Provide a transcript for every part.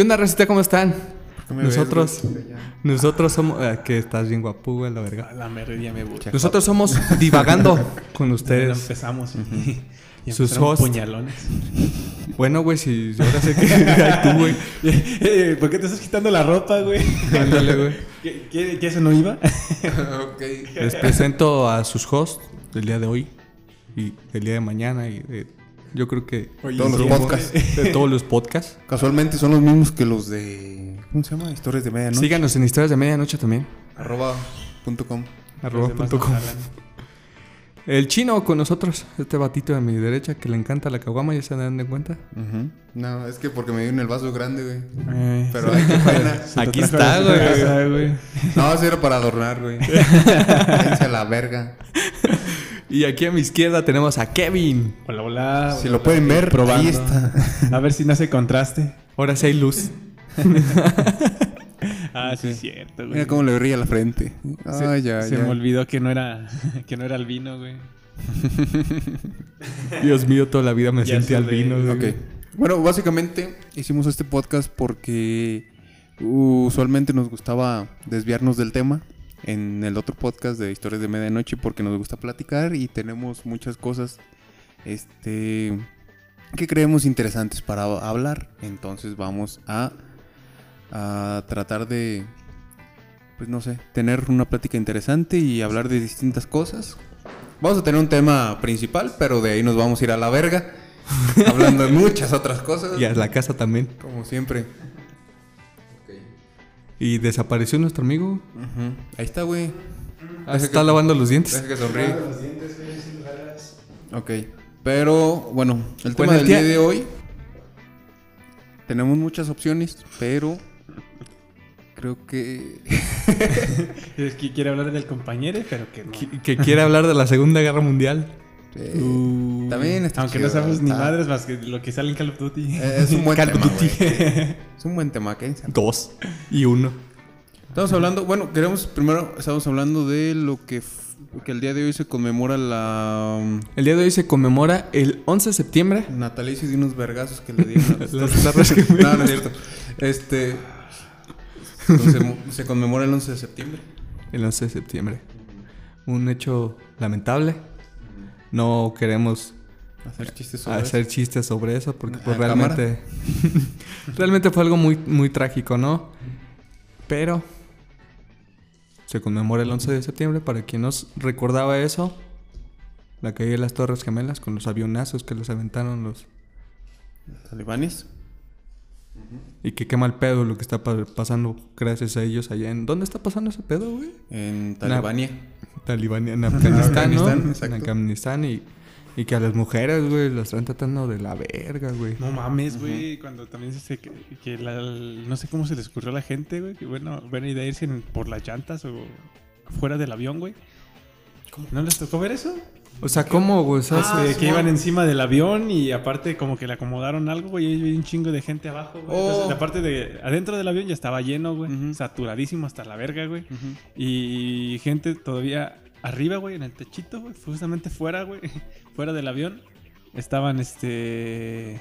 ¿Qué onda, Recita? ¿Cómo están? me ves, Nosotros? Ya. nosotros somos... ah, que estás bien guapo, güey, la verga. La media me busca. Nosotros somos divagando con Ustedes ustedes. empezamos y, y Sus hosts. puñalones. Bueno, güey, si ahora sé que... Ay, tú, güey. Eh, ¿Por qué te estás quitando la ropa, güey? Ándale, güey. ¿Qué, qué, qué eso no iba? ok. Les presento a sus hosts del día de hoy y del día de mañana y de- yo creo que Oye, Todos los podcasts. de todos los podcasts. Casualmente son los mismos que los de. ¿Cómo se llama? Historias de medianoche. Síganos en Historias de Medianoche también. Arroba punto com. arroba punto com. El chino con nosotros, este batito de mi derecha que le encanta la caguama, ya se dan de cuenta. No, es que porque me dio en el vaso grande, güey. Eh, Pero ay, qué pena. Aquí está, güey. casa, güey. No, eso era para adornar, güey. A la verga. Y aquí a mi izquierda tenemos a Kevin. Hola, hola. Si hola, lo pueden ver, probando. ahí está. A ver si no hace contraste. Ahora sí hay luz. Ah, sí, es cierto, güey. Mira cómo le brilla la frente. Se, Ay, ya, se ya. me olvidó que no era que no era el vino, güey. Dios mío, toda la vida me Ya sentí albino. güey. güey. Ok. Bueno, básicamente hicimos este podcast porque usualmente nos gustaba desviarnos del tema en el otro podcast de Historias de Medianoche porque nos gusta platicar y tenemos muchas cosas este que creemos interesantes para hablar. Entonces vamos a, a tratar de pues no sé, tener una plática interesante y hablar de distintas cosas. Vamos a tener un tema principal, pero de ahí nos vamos a ir a la verga. hablando de muchas otras cosas. Y a la casa también. Como siempre. Y desapareció nuestro amigo. Ahí está, güey. Ah, está lavando los dientes. Deja que sonríe. Ok. Pero, bueno, el tema Bueno, el del día- día de hoy. Tenemos muchas opciones, pero. Creo que. Es que quiere hablar del compañero, pero que no. Que, que quiere hablar de la Segunda Guerra Mundial. Eh, Uh. también está Aunque chido, no sabemos ni madres más que lo que sale en Call of Duty. Eh, Es un buen Call tema. Duty. Es un buen tema, ¿qué? Dos y uno. Estamos hablando, bueno, queremos primero, estamos hablando de lo que, que el día de hoy se conmemora la um, El día de hoy se conmemora el 11 de septiembre. natalicio de unos vergazos que le dieron a Las tardes que me- No, no es cierto. Este. entonces, se conmemora el 11 de septiembre. El 11 de septiembre. Un hecho lamentable. No queremos Hacer chistes sobre hacer chistes sobre eso porque ¿A pues, realmente realmente fue algo muy muy trágico, ¿no? Pero se conmemora el 11 de septiembre para quien nos recordaba eso. La caída de las Torres Gemelas con los avionazos que los aventaron los. Talibanes. y que qué mal pedo lo que está pa- pasando gracias a ellos allá en ¿Dónde está pasando ese pedo, güey? En Talibania. Talibán en Afganistán, ¿no? Afganistán, En. Afganistán y, y que a las mujeres, güey, las están tratando de la verga, güey. No mames, güey. Cuando también se que, que la- no sé cómo se les ocurrió a la gente, güey. Que bueno, buena idea irse por las llantas o fuera del avión, güey. ¿No les tocó ver eso? O sea, ¿cómo, güey? O sea, se- que iban encima del avión y aparte como que le acomodaron algo, güey. Y hay un chingo de gente abajo, güey. Entonces, Oh. la parte de adentro del avión ya estaba lleno, güey. Saturadísimo hasta la verga, güey. Y gente todavía arriba, güey, en el techito, güey. Justamente fuera, güey. fuera del avión. Estaban, este...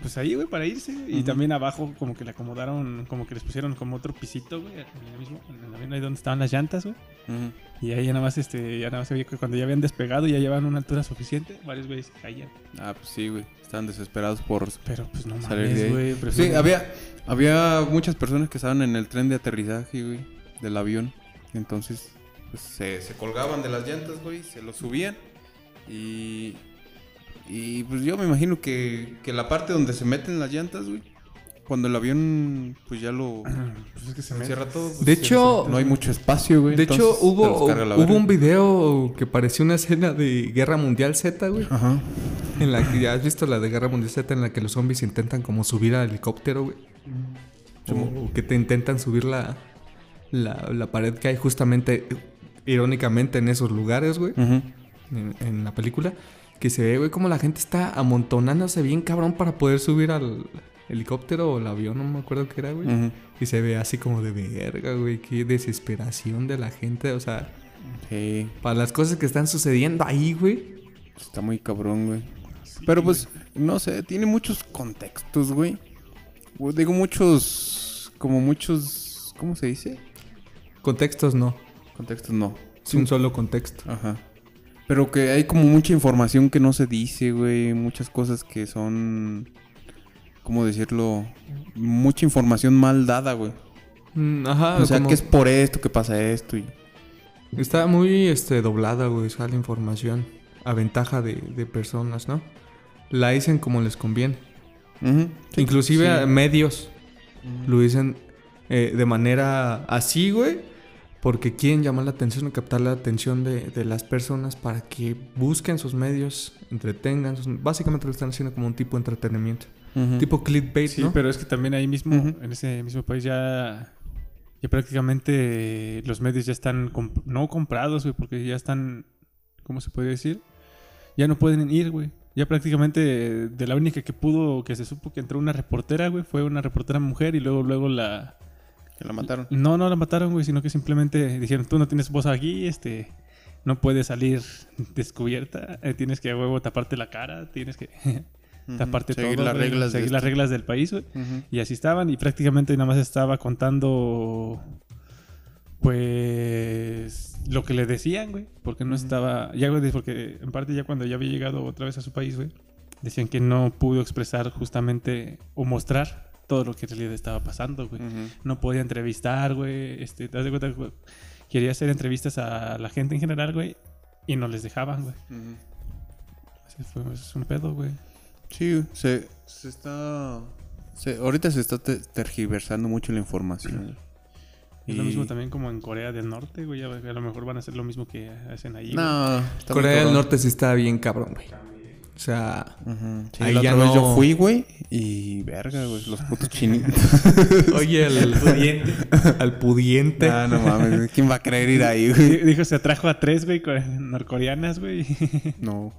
Pues ahí, güey, para irse. Y también abajo como que le acomodaron, como que les pusieron como otro pisito, güey. En el mismo, en el avión ahí donde estaban las llantas, güey. Ujú. Y ahí ya nada más, este, ya nada más se veía que cuando ya habían despegado y ya llevaban una altura suficiente, varios güeyes se caían. Ah, pues sí, güey. Estaban desesperados por. Pero pues no mames, güey. Sí, había, había muchas personas que estaban en el tren de aterrizaje, güey, del avión. Entonces, pues, se, se colgaban de las llantas, güey, se lo subían. Y, y pues yo me imagino que, que la parte donde se meten las llantas, güey, cuando el avión, pues ya lo Pues es que se me... cierra todo. pues, De hecho- no hay mucho espacio, güey. De hecho, hubo, hubo un video que parecía una escena de Guerra Mundial Z, güey. Ajá. En la que ya has visto la de Guerra Mundial Z en la que los zombies intentan como subir al helicóptero, güey. O, o que te intentan subir la, la, la pared que hay justamente, irónicamente, en esos lugares, güey. En, en la película, que se ve, güey, como la gente está amontonándose bien cabrón para poder subir al helicóptero o el avión, no me acuerdo qué era, güey. Ujú. Y se ve así como de verga, güey, qué desesperación de la gente, o sea, Sí, para las cosas que están sucediendo ahí, güey. está muy cabrón, güey. Pero pues, no sé, tiene muchos contextos, güey. digo muchos, como muchos, ¿cómo se dice? Contextos no. Contextos no. Es un solo contexto. Ajá. Pero que hay como mucha información que no se dice, güey. Muchas cosas que son, ¿cómo decirlo? Mucha información mal dada, güey. Mm, Ajá, o sea, como- que es por esto que pasa esto y... Está muy este, doblada, güey, o sea, la información a ventaja de, de personas, ¿no? La dicen como les conviene. Sí, Inclusive sí. a medios lo dicen eh, de manera así, güey, porque quieren llamar la atención o captar la atención de, de las personas para que busquen sus medios, entretengan. sus- básicamente lo están haciendo como un tipo de entretenimiento. Tipo clickbait, Sí, ¿no? pero es que también ahí mismo, en ese mismo país ya, ya prácticamente los medios ya están, comp- no comprados, güey, porque ya están, ¿cómo se puede decir? Ya no pueden ir, güey. Ya prácticamente de la única que pudo, que se supo que entró una reportera, güey, fue una reportera mujer y luego, luego la... Que la mataron. No, no la mataron, güey, sino que simplemente dijeron, tú no tienes voz aquí, este, no puedes salir descubierta, eh, tienes que a huevo taparte la cara, tienes que Taparte Seguir todo, las reglas de seguir las esto. reglas del país, güey. Y así estaban y prácticamente nada más estaba contando pues lo que le decían, güey, porque no Ujú. estaba, ya güey, porque en parte ya cuando ya había llegado otra vez a su país, güey, decían que no pudo expresar justamente o mostrar todo lo que en realidad estaba pasando, güey. No podía entrevistar, güey, este, te das de cuenta, güey, quería hacer entrevistas a la gente en general, güey, y no les dejaban, güey. Así fue, es un pedo, güey. Sí, se, se está... se- ahorita se está te- tergiversando mucho la información. Es lo mismo también como en Corea del Norte, güey. A lo mejor van a hacer lo mismo que hacen ahí. güey. No, Corea del. Norte sí está bien cabrón, güey. O sea, Ujú. Sí, Ahí la ya otra vez yo no- fui, güey, y verga, güey, los putos chinitos. oye, al pudiente. al pudiente. Ah, no mames, ¿quién va a querer ir ahí, güey? Dijo, se atrajo a tres, güey, norcoreanas, güey. No.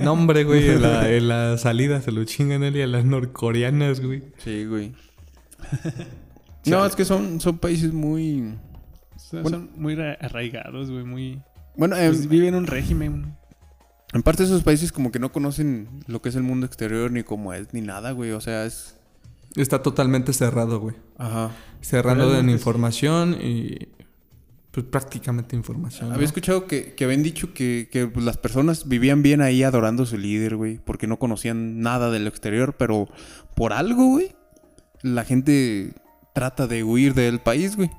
No, hombre, güey, en la, en la salida se lo chingan él y a las norcoreanas, güey. Sí, güey. No, es que son, son países muy... Son, Bueno. son muy ra- arraigados, güey, muy... Bueno, em, pues, viven un régimen. En parte esos países como que no conocen lo que es el mundo exterior, ni cómo es, ni nada, güey. O sea, es... Está totalmente cerrado, güey. Ajá. Cerrando en información y. Pues prácticamente información. ¿no? Había escuchado que, que habían dicho que, que pues, las personas vivían bien ahí adorando a su líder, güey, porque no conocían nada del exterior, pero por algo, güey, la gente trata de huir del país, güey.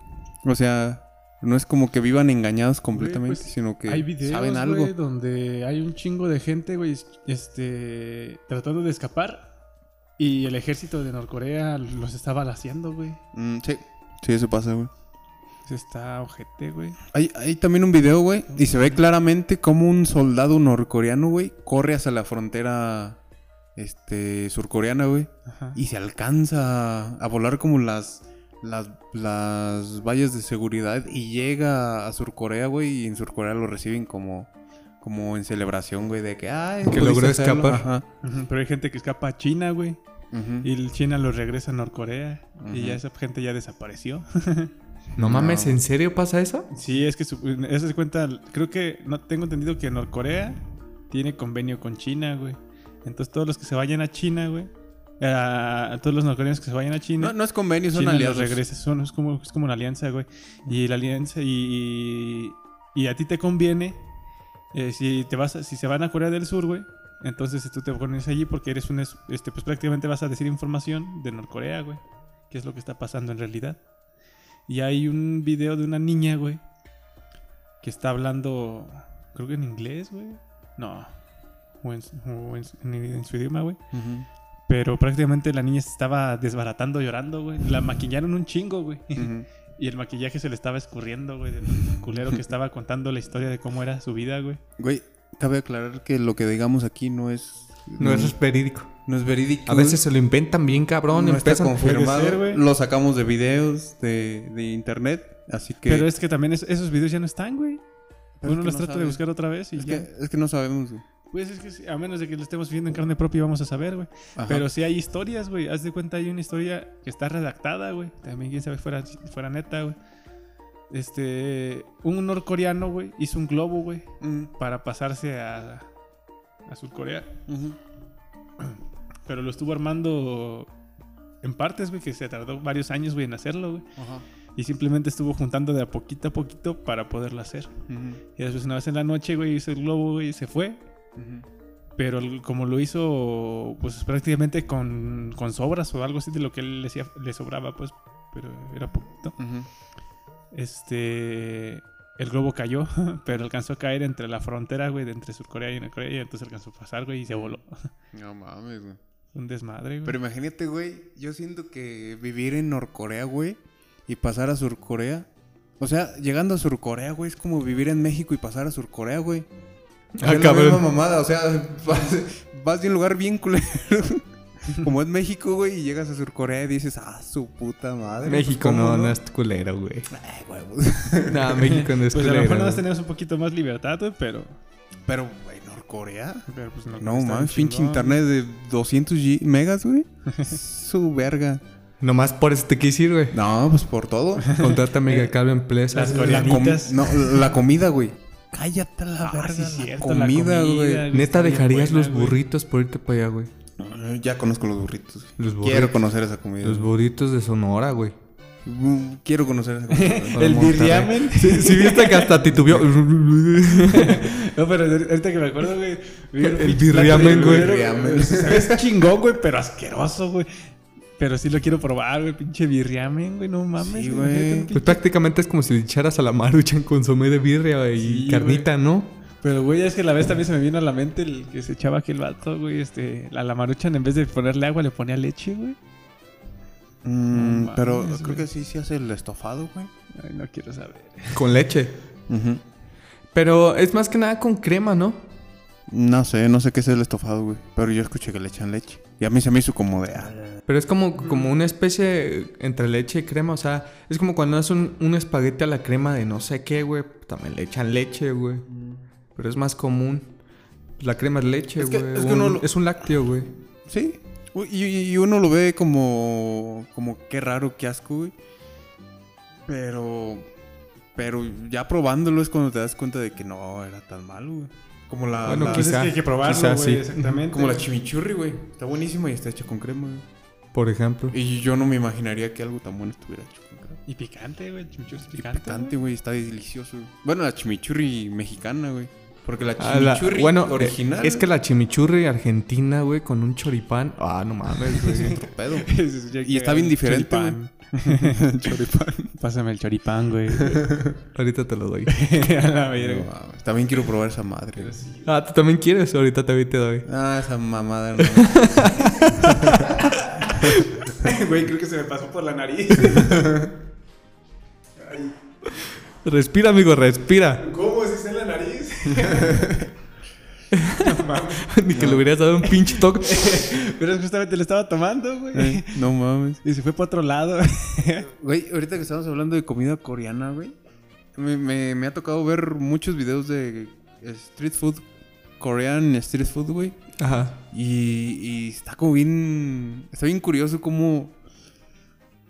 O sea, no es como que vivan engañados completamente, pues, sino que hay videos, saben algo. donde hay un chingo de gente, güey, este... Tratando de escapar. Y el ejército de Norcorea los estaba haciendo, güey. Mm, sí, sí, eso pasa, güey. Está ojete, güey. Hay, hay también un video, güey, y se ve claramente como un soldado norcoreano, güey, corre hacia la frontera este, surcoreana, güey. Y se alcanza a volar como las, las las vallas de seguridad y llega a Surcorea, güey, y en Surcorea lo reciben como como en celebración, güey, de que ay, Que logró hacerlo". escapar. Ajá. Pero hay gente que escapa a China, güey. Ujú. Y el China los regresa a Norcorea. Y Ujú. ya esa gente ya desapareció. No mames, No. ¿en serio pasa eso? Sí, es que su- eso se cuenta. Creo que no tengo entendido que Norcorea tiene convenio con China, güey. Entonces todos los que se vayan a China, güey. A, a todos los norcoreanos que se vayan a China. No, no es convenio, son China los aliados. Son- es, como, es como una alianza, güey. Y la alianza y, y a ti te conviene eh, si te vas a- si se van a Corea del Sur, güey. Entonces tú te pones allí porque eres un es- este pues prácticamente vas a decir información de Norcorea, güey. ¿Qué es lo que está pasando en realidad? Y hay un video de una niña, güey, que está hablando creo que en inglés, güey. No. O en, o en- en- en su idioma, güey. Ujú. Pero prácticamente la niña se estaba desbaratando llorando, güey. La maquillaron un chingo, güey. Y el maquillaje se le estaba escurriendo, güey, del culero que estaba contando la historia de cómo era su vida, güey. Güey, cabe aclarar que lo que digamos aquí no es No, eso es verídico. no es verídico. A veces se lo inventan bien cabrón. no está empiezan- confirmado. Ser, güey. lo sacamos de videos de, de internet, así que Pero es que también es- esos videos ya no están, güey. Pero Uno es que los no trata de buscar otra vez y Es ya. que, es que no sabemos. güey. Pues es que a menos de que lo estemos viendo en carne propia vamos a saber, güey. Pero sí hay historias, güey. Haz de cuenta, hay una historia que está redactada, güey. También quién sabe fuera, fuera neta, güey. Este, un norcoreano, güey, hizo un globo, güey, Ujú, para pasarse a, a Surcorea. Pero lo estuvo armando en partes, güey, que se tardó varios años, güey, en hacerlo, güey. Ajá. Y simplemente estuvo juntando de a poquito a poquito para poderlo hacer. Y después una vez en la noche, güey, hizo el globo, güey, y se fue. Pero el- como lo hizo, pues prácticamente con, con sobras o algo así de lo que él le, sobraba, pues, pero era poquito. Este. El globo cayó, pero alcanzó a caer entre la frontera, güey, de entre Surcorea y Norcorea. Y entonces alcanzó a pasar, güey, y se voló. No mames, güey. Un desmadre, güey. Pero imagínate, güey, yo siento que vivir en Norcorea, güey, y pasar a Surcorea. O sea, llegando a Surcorea, güey, es como vivir en México y pasar a Surcorea, güey. Ah, es la misma mamada, o sea, vas, vas de un lugar bien culero. Como es México, güey, y llegas a Surcorea y dices, ah, su puta madre. México pues, ¿cómo no, no es culero, güey. Ay, huevos. No, México no es Pues a lo culero. mejor nada más güey. tenemos un poquito más libertad, güey, pero. Pero, güey, Norcorea. pero pues no, No mames, pinche internet de 200 G- megas, güey. su verga. Nomás por eso te quise ir, güey. No, pues por todo. Contrata Mega Cable Empresa. Las La, coreanitas. no, la comida, güey. Cállate a la Ah, verga. sí, la cierto, la comida, güey. Neta, dejarías buena, los burritos por irte para allá, güey. No, ya conozco los burritos. Los burritos. Quiero conocer esa comida. Los burritos de Sonora, güey. Mm, Quiero conocer esa comida. El birriamen. Sí, sí viste que hasta titubeó. No, pero ahorita que me acuerdo, güey. El birriamen, güey. Sabes chingón, güey, pero asqueroso, güey. Pero sí lo quiero probar, güey. Pinche birriamen, güey. No mames. Sí, güey. Pues prácticamente es como si le echaras a la maruchan consomé de birria güey, y Sí, carnita, ¿no? Pero, güey, es que la vez también se me vino a la mente el que se echaba aquel vato, güey. Este, a la maruchan en vez de ponerle agua le ponía leche, güey. Mm, No pero mames, creo güey. que sí se hace el estofado, güey. Ay, no quiero saber. Con leche. Pero es más que nada con crema, ¿no? No sé, no sé qué es el estofado, güey. Pero yo escuché que le echan leche. Y a mí se me hizo como de... ah, Pero es como, como una especie entre leche y crema. O sea, es como cuando haces un, un espagueti a la crema de no sé qué, güey. También le echan leche, güey. Pero es más común. La crema es leche, Es que- güey. es que lo- Es un lácteo, güey. Sí. Y, y uno lo ve como... Como qué raro, qué asco, güey. Pero... Pero ya probándolo es cuando te das cuenta de que no era tan malo, güey. Como la... Bueno, la- es Quizá, que hay que probarlo, quizá güey, sí. exactamente. Como la chimichurri, güey. Está buenísima y está hecha con crema, güey. Por ejemplo. Y yo no me imaginaría que algo tan bueno estuviera hecho con crema. Y picante, güey. Chimichurri es Y picante. güey. Está delicioso. güey. Bueno, la chimichurri mexicana, güey. Porque la Ah, la- chimichurri bueno, original... eh, es que la chimichurri argentina, güey, con un choripán. Ah, no mames, güey. otro pedo. Y está bien diferente, Choripán. Choripán. Pásame el choripán, güey. Ahorita te lo doy. a la No, verga. mames, también quiero probar esa madre. Ah, ¿tú también quieres? Ahorita te, te doy. Ah, esa mamada no. Güey, creo que se me pasó por la nariz. Respira, amigo, respira. ¿Cómo? ¿Si está en la nariz? Ni que le hubieras dado un pinche toque. Pero es justamente lo estaba tomando, güey. Eh, no mames. Y se fue para otro lado. Güey, ahorita que estamos hablando de comida coreana, güey. Me, me- me ha tocado ver muchos videos de street food. Korean street food, güey. Ajá. Y, y está como bien. Está bien curioso cómo.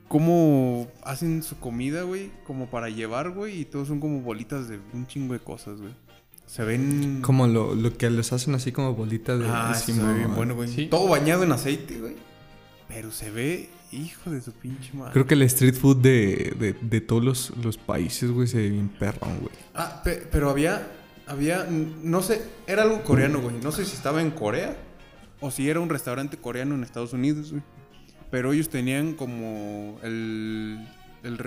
Cómo hacen su comida, güey. Como para llevar, güey. Y todos son como bolitas de un chingo de cosas, güey. Se ven. Como lo, lo que les hacen así como bolitas de Ah, eso se ve bien bueno, güey. Sí. Todo bañado en aceite, güey. Pero se ve, hijo de su pinche madre. Creo que el street food de, de, de todos los, los países, güey, se ve bien perrón, güey. Ah, pe- pero había, había, no sé, era algo coreano, güey. No sé si estaba en Corea o si era un restaurante coreano en Estados Unidos, güey. Pero ellos tenían como el, el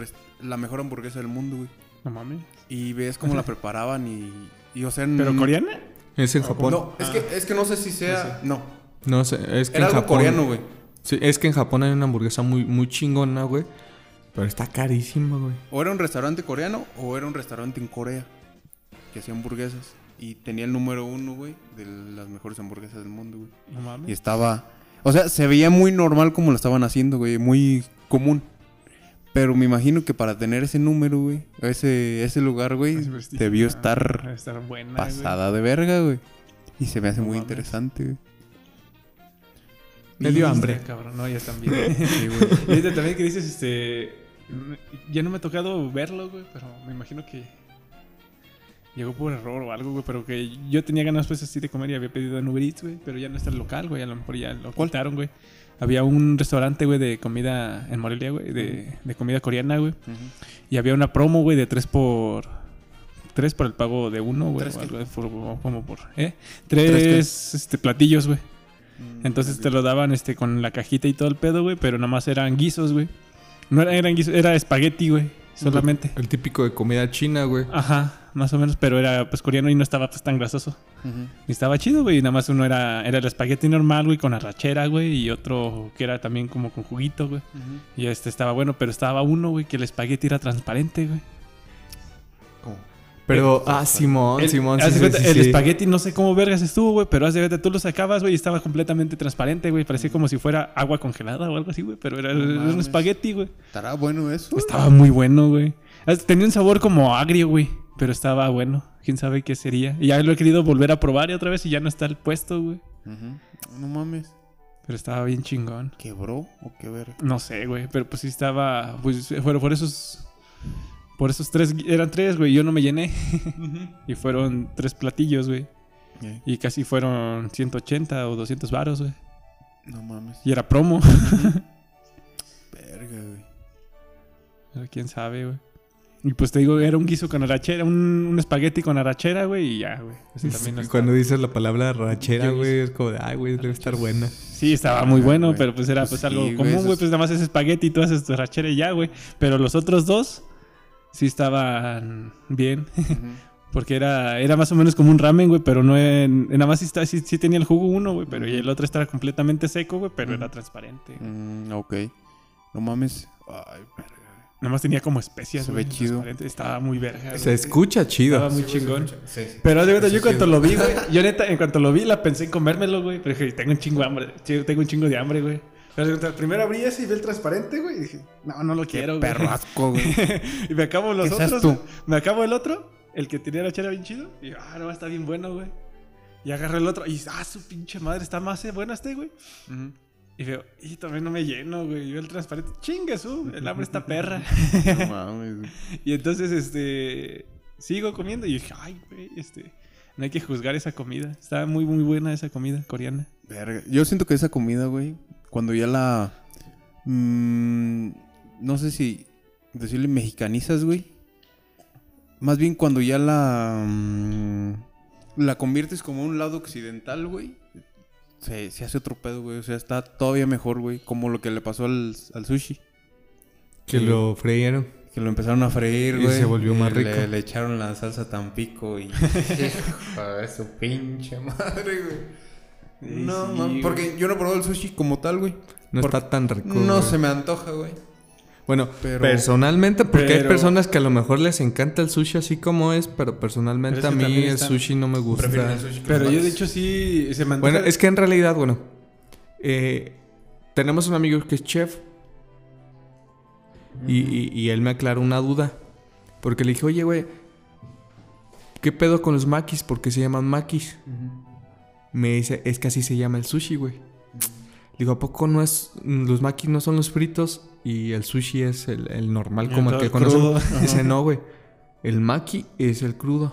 la mejor hamburguesa del mundo, güey. No mames. Y ves cómo la preparaban y, y o sea... en- ¿Pero coreana? Es en Japón. No, es, que, es que no sé si sea... No, No sé, es que era en algo Japón. coreano, güey. Sí, es que en Japón hay una hamburguesa muy, muy chingona, güey. Pero está carísima, güey. O era un restaurante coreano o era un restaurante en Corea que hacía hamburguesas. Y tenía el número uno, güey, de las mejores hamburguesas del mundo, güey. No Y mames. estaba. O sea, se veía muy normal como lo estaban haciendo, güey. Muy común. Pero me imagino que para tener ese número, güey. Ese, ese lugar, güey. Debió ah, estar buena, pasada de verga, güey. Y se me hace No muy mames. interesante, güey. Me dio hambre. Cabrón, no, ya están bien. Sí, güey. Y ahorita también que dices, este... Ya no me ha tocado verlo, güey, pero me imagino que... llegó por error o algo, güey, pero que yo tenía ganas pues así de comer y había pedido en Uber Eats, güey, pero ya no está el local, güey, a lo mejor ya lo ¿Cuál? quitaron, güey. Había un restaurante, güey, de comida en Morelia, güey, de, de comida coreana, güey. Y había una promo, güey, de tres por... Tres por el pago de uno, güey. Como por... ¿Eh? ¿Tres Tres, qué? este, platillos, güey. Mm, Entonces te lo daban este con la cajita y todo el pedo, güey, pero nada más eran guisos, güey. No era- eran guisos, era espagueti, güey, solamente. El típico de comida china, güey. Ajá, más o menos, pero era pues coreano y no estaba pues tan grasoso. Ujú. Y estaba chido, güey, y nada más uno era era el espagueti normal, güey, con arrachera, güey, y otro que era también como con juguito, güey. Y este estaba bueno, pero estaba uno, güey, que el espagueti era transparente, güey. Pero, ah, Simón, El- Simón, sí, de sí, cuenta, sí, el espagueti no sé cómo vergas estuvo, güey, pero haz de cuenta, tú lo sacabas, güey, y estaba completamente transparente, güey. Parecía como si fuera agua congelada o algo así, güey, pero era, No era un espagueti, güey. ¿Estará bueno eso? Estaba muy bueno, güey. Haz- Tenía un sabor como agrio, güey, pero estaba bueno. Quién sabe qué sería. Y ya lo he querido volver a probar y otra vez y ya no está el puesto, güey. No mames. Pero estaba bien chingón. ¿Quebró o qué ver? No sé, güey, pero pues sí estaba. Pues fueron por esos. Por esos tres. Eran tres, güey. Yo no me llené. y fueron tres platillos, güey. Y casi fueron 180 o 200 varos, güey. No mames. Y era promo. Verga, güey. Pero quién sabe, güey. Y pues te digo, era un guiso con arrachera, un, un espagueti con arrachera, güey, y ya, güey. No Cuando dices la palabra rachera, Yo- güey, es como de, ay, güey, debe estar buena. Sí, estaba muy bueno, güey. pero pues era Pues pues sí, algo común, güey. es- Pues nada más es espagueti y tú haces tu arrachera y ya, güey. Pero los otros dos sí estaban bien. Porque era, era más o menos como un ramen, güey, pero no en, nada más sí, está- sí, sí tenía el jugo uno, güey, pero y el otro estaba completamente seco, güey, pero era transparente. Mm, ok. No mames. Ay, verga. Nada más tenía como especias, Se güey, ve chido. Estaba muy verga. Se güey. escucha chido. Estaba muy chingón. Sí. Pero de verdad, yo cuando lo vi, güey, yo neta, en cuanto lo vi, la pensé en comérmelo, güey, pero dije, tengo un chingo de hambre, tengo un chingo de hambre, güey. Primero abrí ese y vi el transparente, güey, y dije, no, no lo quiero, güey. Perro asco, güey. y me acabo los ¿Qué otros, tú? güey. me acabo el otro, el que tenía la chela bien chido, y dije, ah, no, está bien bueno, güey. Y agarré el otro, y ah, su pinche madre, está más eh, bueno este, güey. Y veo, y también no me lleno, güey. Y veo el transparente, chingue su, el hambre está perra. No mames. güey. y entonces, este, sigo comiendo y dije, ay, güey, este, no hay que juzgar esa comida. Está muy, muy buena esa comida coreana. Verga. Yo siento que esa comida, güey, cuando ya la. mm, no sé si decirle mexicanizas, güey. Más bien cuando ya la. mm, la conviertes como un lado occidental, güey. Se, se hace otro pedo, güey. O sea, está todavía mejor, güey. Como lo que le pasó al, al sushi. Que Sí. lo freyeron. Que lo empezaron a freír, Y güey. se volvió más le- rico. Le, echaron la salsa Tampico y. Hijo de su pinche madre, güey. No, sí, güey. porque yo no probé el sushi como tal, güey. No Porque está tan rico. No güey. se me antoja, güey. Bueno, Pero- personalmente, porque hay personas que a lo mejor les encanta el sushi así como es, pero personalmente Pero es a mí el sushi no me gusta. Prefieren el sushi que Pero yo, de hecho, sí se me Bueno, antoja- es que en realidad, bueno, eh, tenemos un amigo que es chef y, y- y él me aclaró una duda. Porque le dije, oye, güey, ¿qué pedo con los makis? ¿Por qué se llaman makis? Me dice, es que así se llama el sushi, güey. Digo, ¿a poco no es. Los makis no son los fritos y el sushi es el, el normal como el todo que el conocemos? crudo. Dice, no, güey. El maki es el crudo.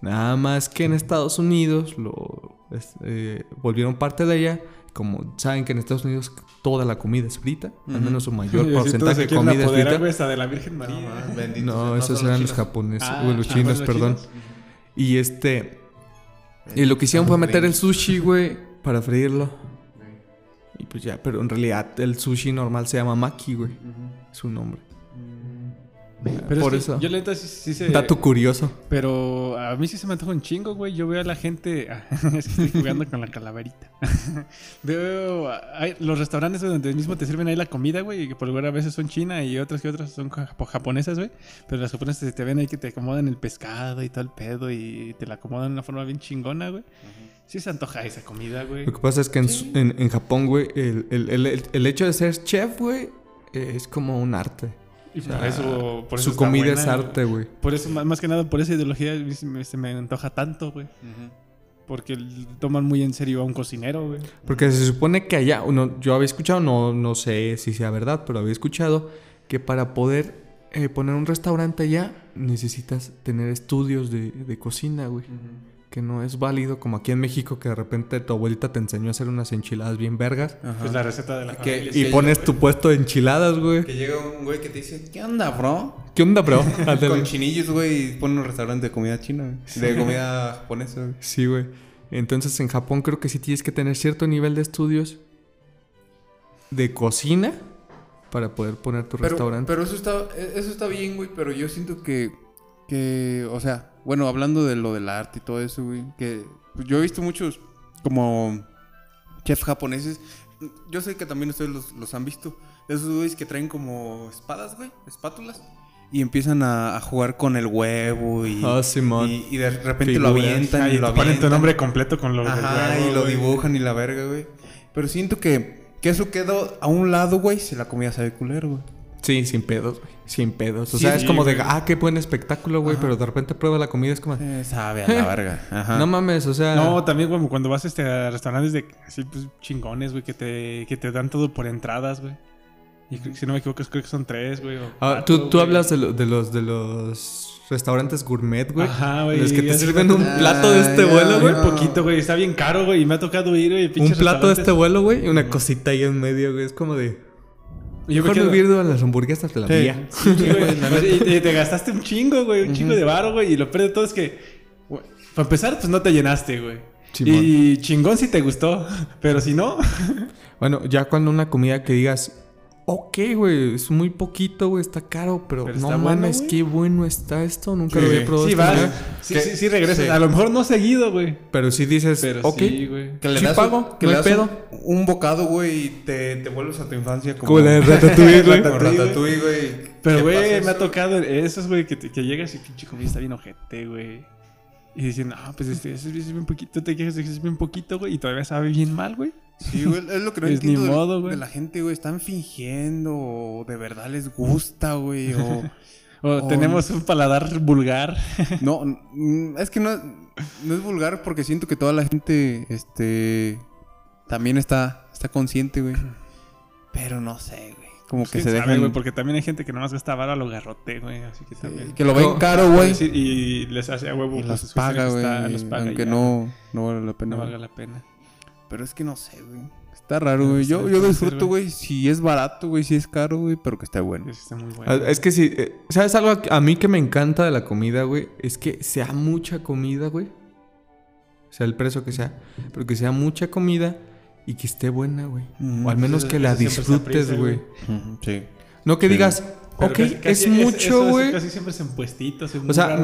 Nada más que en Estados Unidos lo es- eh, volvieron parte de ella. Como saben que en Estados Unidos toda la comida es frita, al Ujú. menos su mayor sí, porcentaje de comida es apoderar, frita. hasta de la Virgen No, María. bendito No, sea, esos eran los los japoneses, Ah, güey, los ah, chinos, los perdón. chinos. Y este. Y lo que hicieron fue meter el sushi, güey, para freírlo. Y pues ya, pero en realidad el sushi normal se llama maki, güey. Es su nombre. Pero Por es que eso. Yo neta sí, sí se... Dato curioso. Pero a mí sí se me antoja un chingo, güey. Yo veo a la gente... es que estoy jugando con la calaverita. veo... hay los restaurantes donde mismo te sirven ahí la comida, güey. Y que por lugar a veces son china y otras que otras son japo- japonesas, güey. Pero las japonesas te ven ahí que te acomodan el pescado y todo el pedo. Y te la acomodan de una forma bien chingona, güey. Sí se antoja esa comida, güey. Lo que pasa es que en, en- en Japón, güey, el, el- el- el hecho de ser chef, güey, es como un arte. Y O sea, por eso... Por eso su comida buena, es arte, güey. Por eso, más que nada, por esa ideología se me, se me antoja tanto, güey. Porque toman muy en serio a un cocinero, güey. Porque se supone que allá, uno, yo había escuchado, no, no sé si sea verdad, pero había escuchado que para poder eh, poner un restaurante allá, necesitas tener estudios de, de cocina, güey. Que no es válido como aquí en México que de repente tu abuelita te enseñó a hacer unas enchiladas bien vergas. Ajá. Pues la receta de la Que- familia. Y pones tu puesto de enchiladas, güey. Que llega un güey que te dice, ¿qué onda, bro? ¿Qué onda, bro? Con chinillos, güey, y pone un restaurante de comida china, güey. De comida japonesa, güey. Sí, güey. Entonces en Japón creo que sí tienes que tener cierto nivel de estudios de cocina para poder poner tu Pero, restaurante. pero eso está, eso está bien, güey, pero yo siento que, que, o sea, bueno, hablando de lo del arte y todo eso, güey, que pues, yo he visto muchos como chefs japoneses, yo sé que también ustedes los, los han visto, esos güeyes que traen como espadas, güey, espátulas, y empiezan a, a jugar con el huevo y, Ah, Simón. y, y de repente lo avientan Ahí y lo te ponen tu avientan. nombre completo con lo del Ajá, huevo, y lo güey. dibujan y la verga, güey. Pero siento que, que eso quedó a un lado, güey, si la comida sabe culero, güey. Sí, sin pedos, güey. Sin pedos. O Sí, sea, es sí, como de, güey. ah, qué buen espectáculo, güey. Ajá. Pero de repente prueba la comida, es como, Eh, sabe a la verga. Ajá. no mames, o sea. No, también como cuando vas este, a restaurantes de así pues chingones, güey, que te, que te dan todo por entradas, güey. Y si no me equivoco, creo que son tres, güey. Ah, tú, tú güey. hablas de, lo- de los de los restaurantes gourmet, güey. Ajá, güey. Los que te sirven un Ah, plato de este vuelo, güey. Muy poquito, güey. Está bien caro, güey. Y me ha tocado ir, güey. Un plato de este vuelo, güey. Y una cosita ahí en medio, güey. Es como de. Yo me Mejor me pierdo a las hamburguesas de la vía. Sí, y te, te gastaste un chingo, güey. Un chingo de varo, güey. Y lo peor de todo es que... güey, Para empezar, pues no te llenaste, güey. Simón. Y chingón si te gustó. Pero si no... Bueno, ya cuando una comida que digas, ok, güey, es muy poquito, güey, está caro, pero, Pero no está bueno, mames, qué bueno está esto, nunca Sí. lo había probado. Sí, manera. Sí, sí, sí regresas. sí. A lo mejor no seguido, güey. Pero sí dices, Pero ok, sí, güey. Que le Sí das pago, que no le hay das pedo. Un, un bocado, güey, y te, te vuelves a tu infancia como... como la Ratatouille, güey. Como Ratatouille, güey. Pero, ¿Qué güey, me ha tocado esos, güey, que, llegas y pinche comida está bien ojete, güey. Y dicen, no, pues este, ese es bien poquito. Te quejas de que es bien poquito, güey, y todavía sabe bien mal, güey. Sí, güey, es lo que no Pues entiendo ni de- modo, de, güey. la gente, güey. Están fingiendo o de verdad les gusta, güey. O... O tenemos un paladar vulgar. No, mm, es que no, no es vulgar porque siento que toda la gente, este, también está, está consciente, güey. Pero no sé, güey. Como que Pues, ¿Quién se sabe, dejan... güey, porque también hay gente que nomás gasta vara a lo garrote, güey. Así que sí, también. que lo ven caro, güey. Sí, y les hace a huevo. Y pues, los paga, güey. Aunque ya, no, no vale la pena. No valga la pena. Pero es que no sé, güey. Está raro, güey. Yo, yo disfruto, güey. Si es barato, güey. Si es caro, güey. Pero que esté bueno. Sí, está muy bueno. Ah, Es que sí, eh, ¿sabes algo a mí que me encanta de la comida, güey? Es que sea mucha comida, güey. Sea el precio que sea, pero que sea mucha comida y que esté buena, güey. O al menos que la disfrutes, güey. Sí. No que Sí. digas, Pero ok, casi- es casi mucho, güey. Casi siempre es en puestitos, en O sea,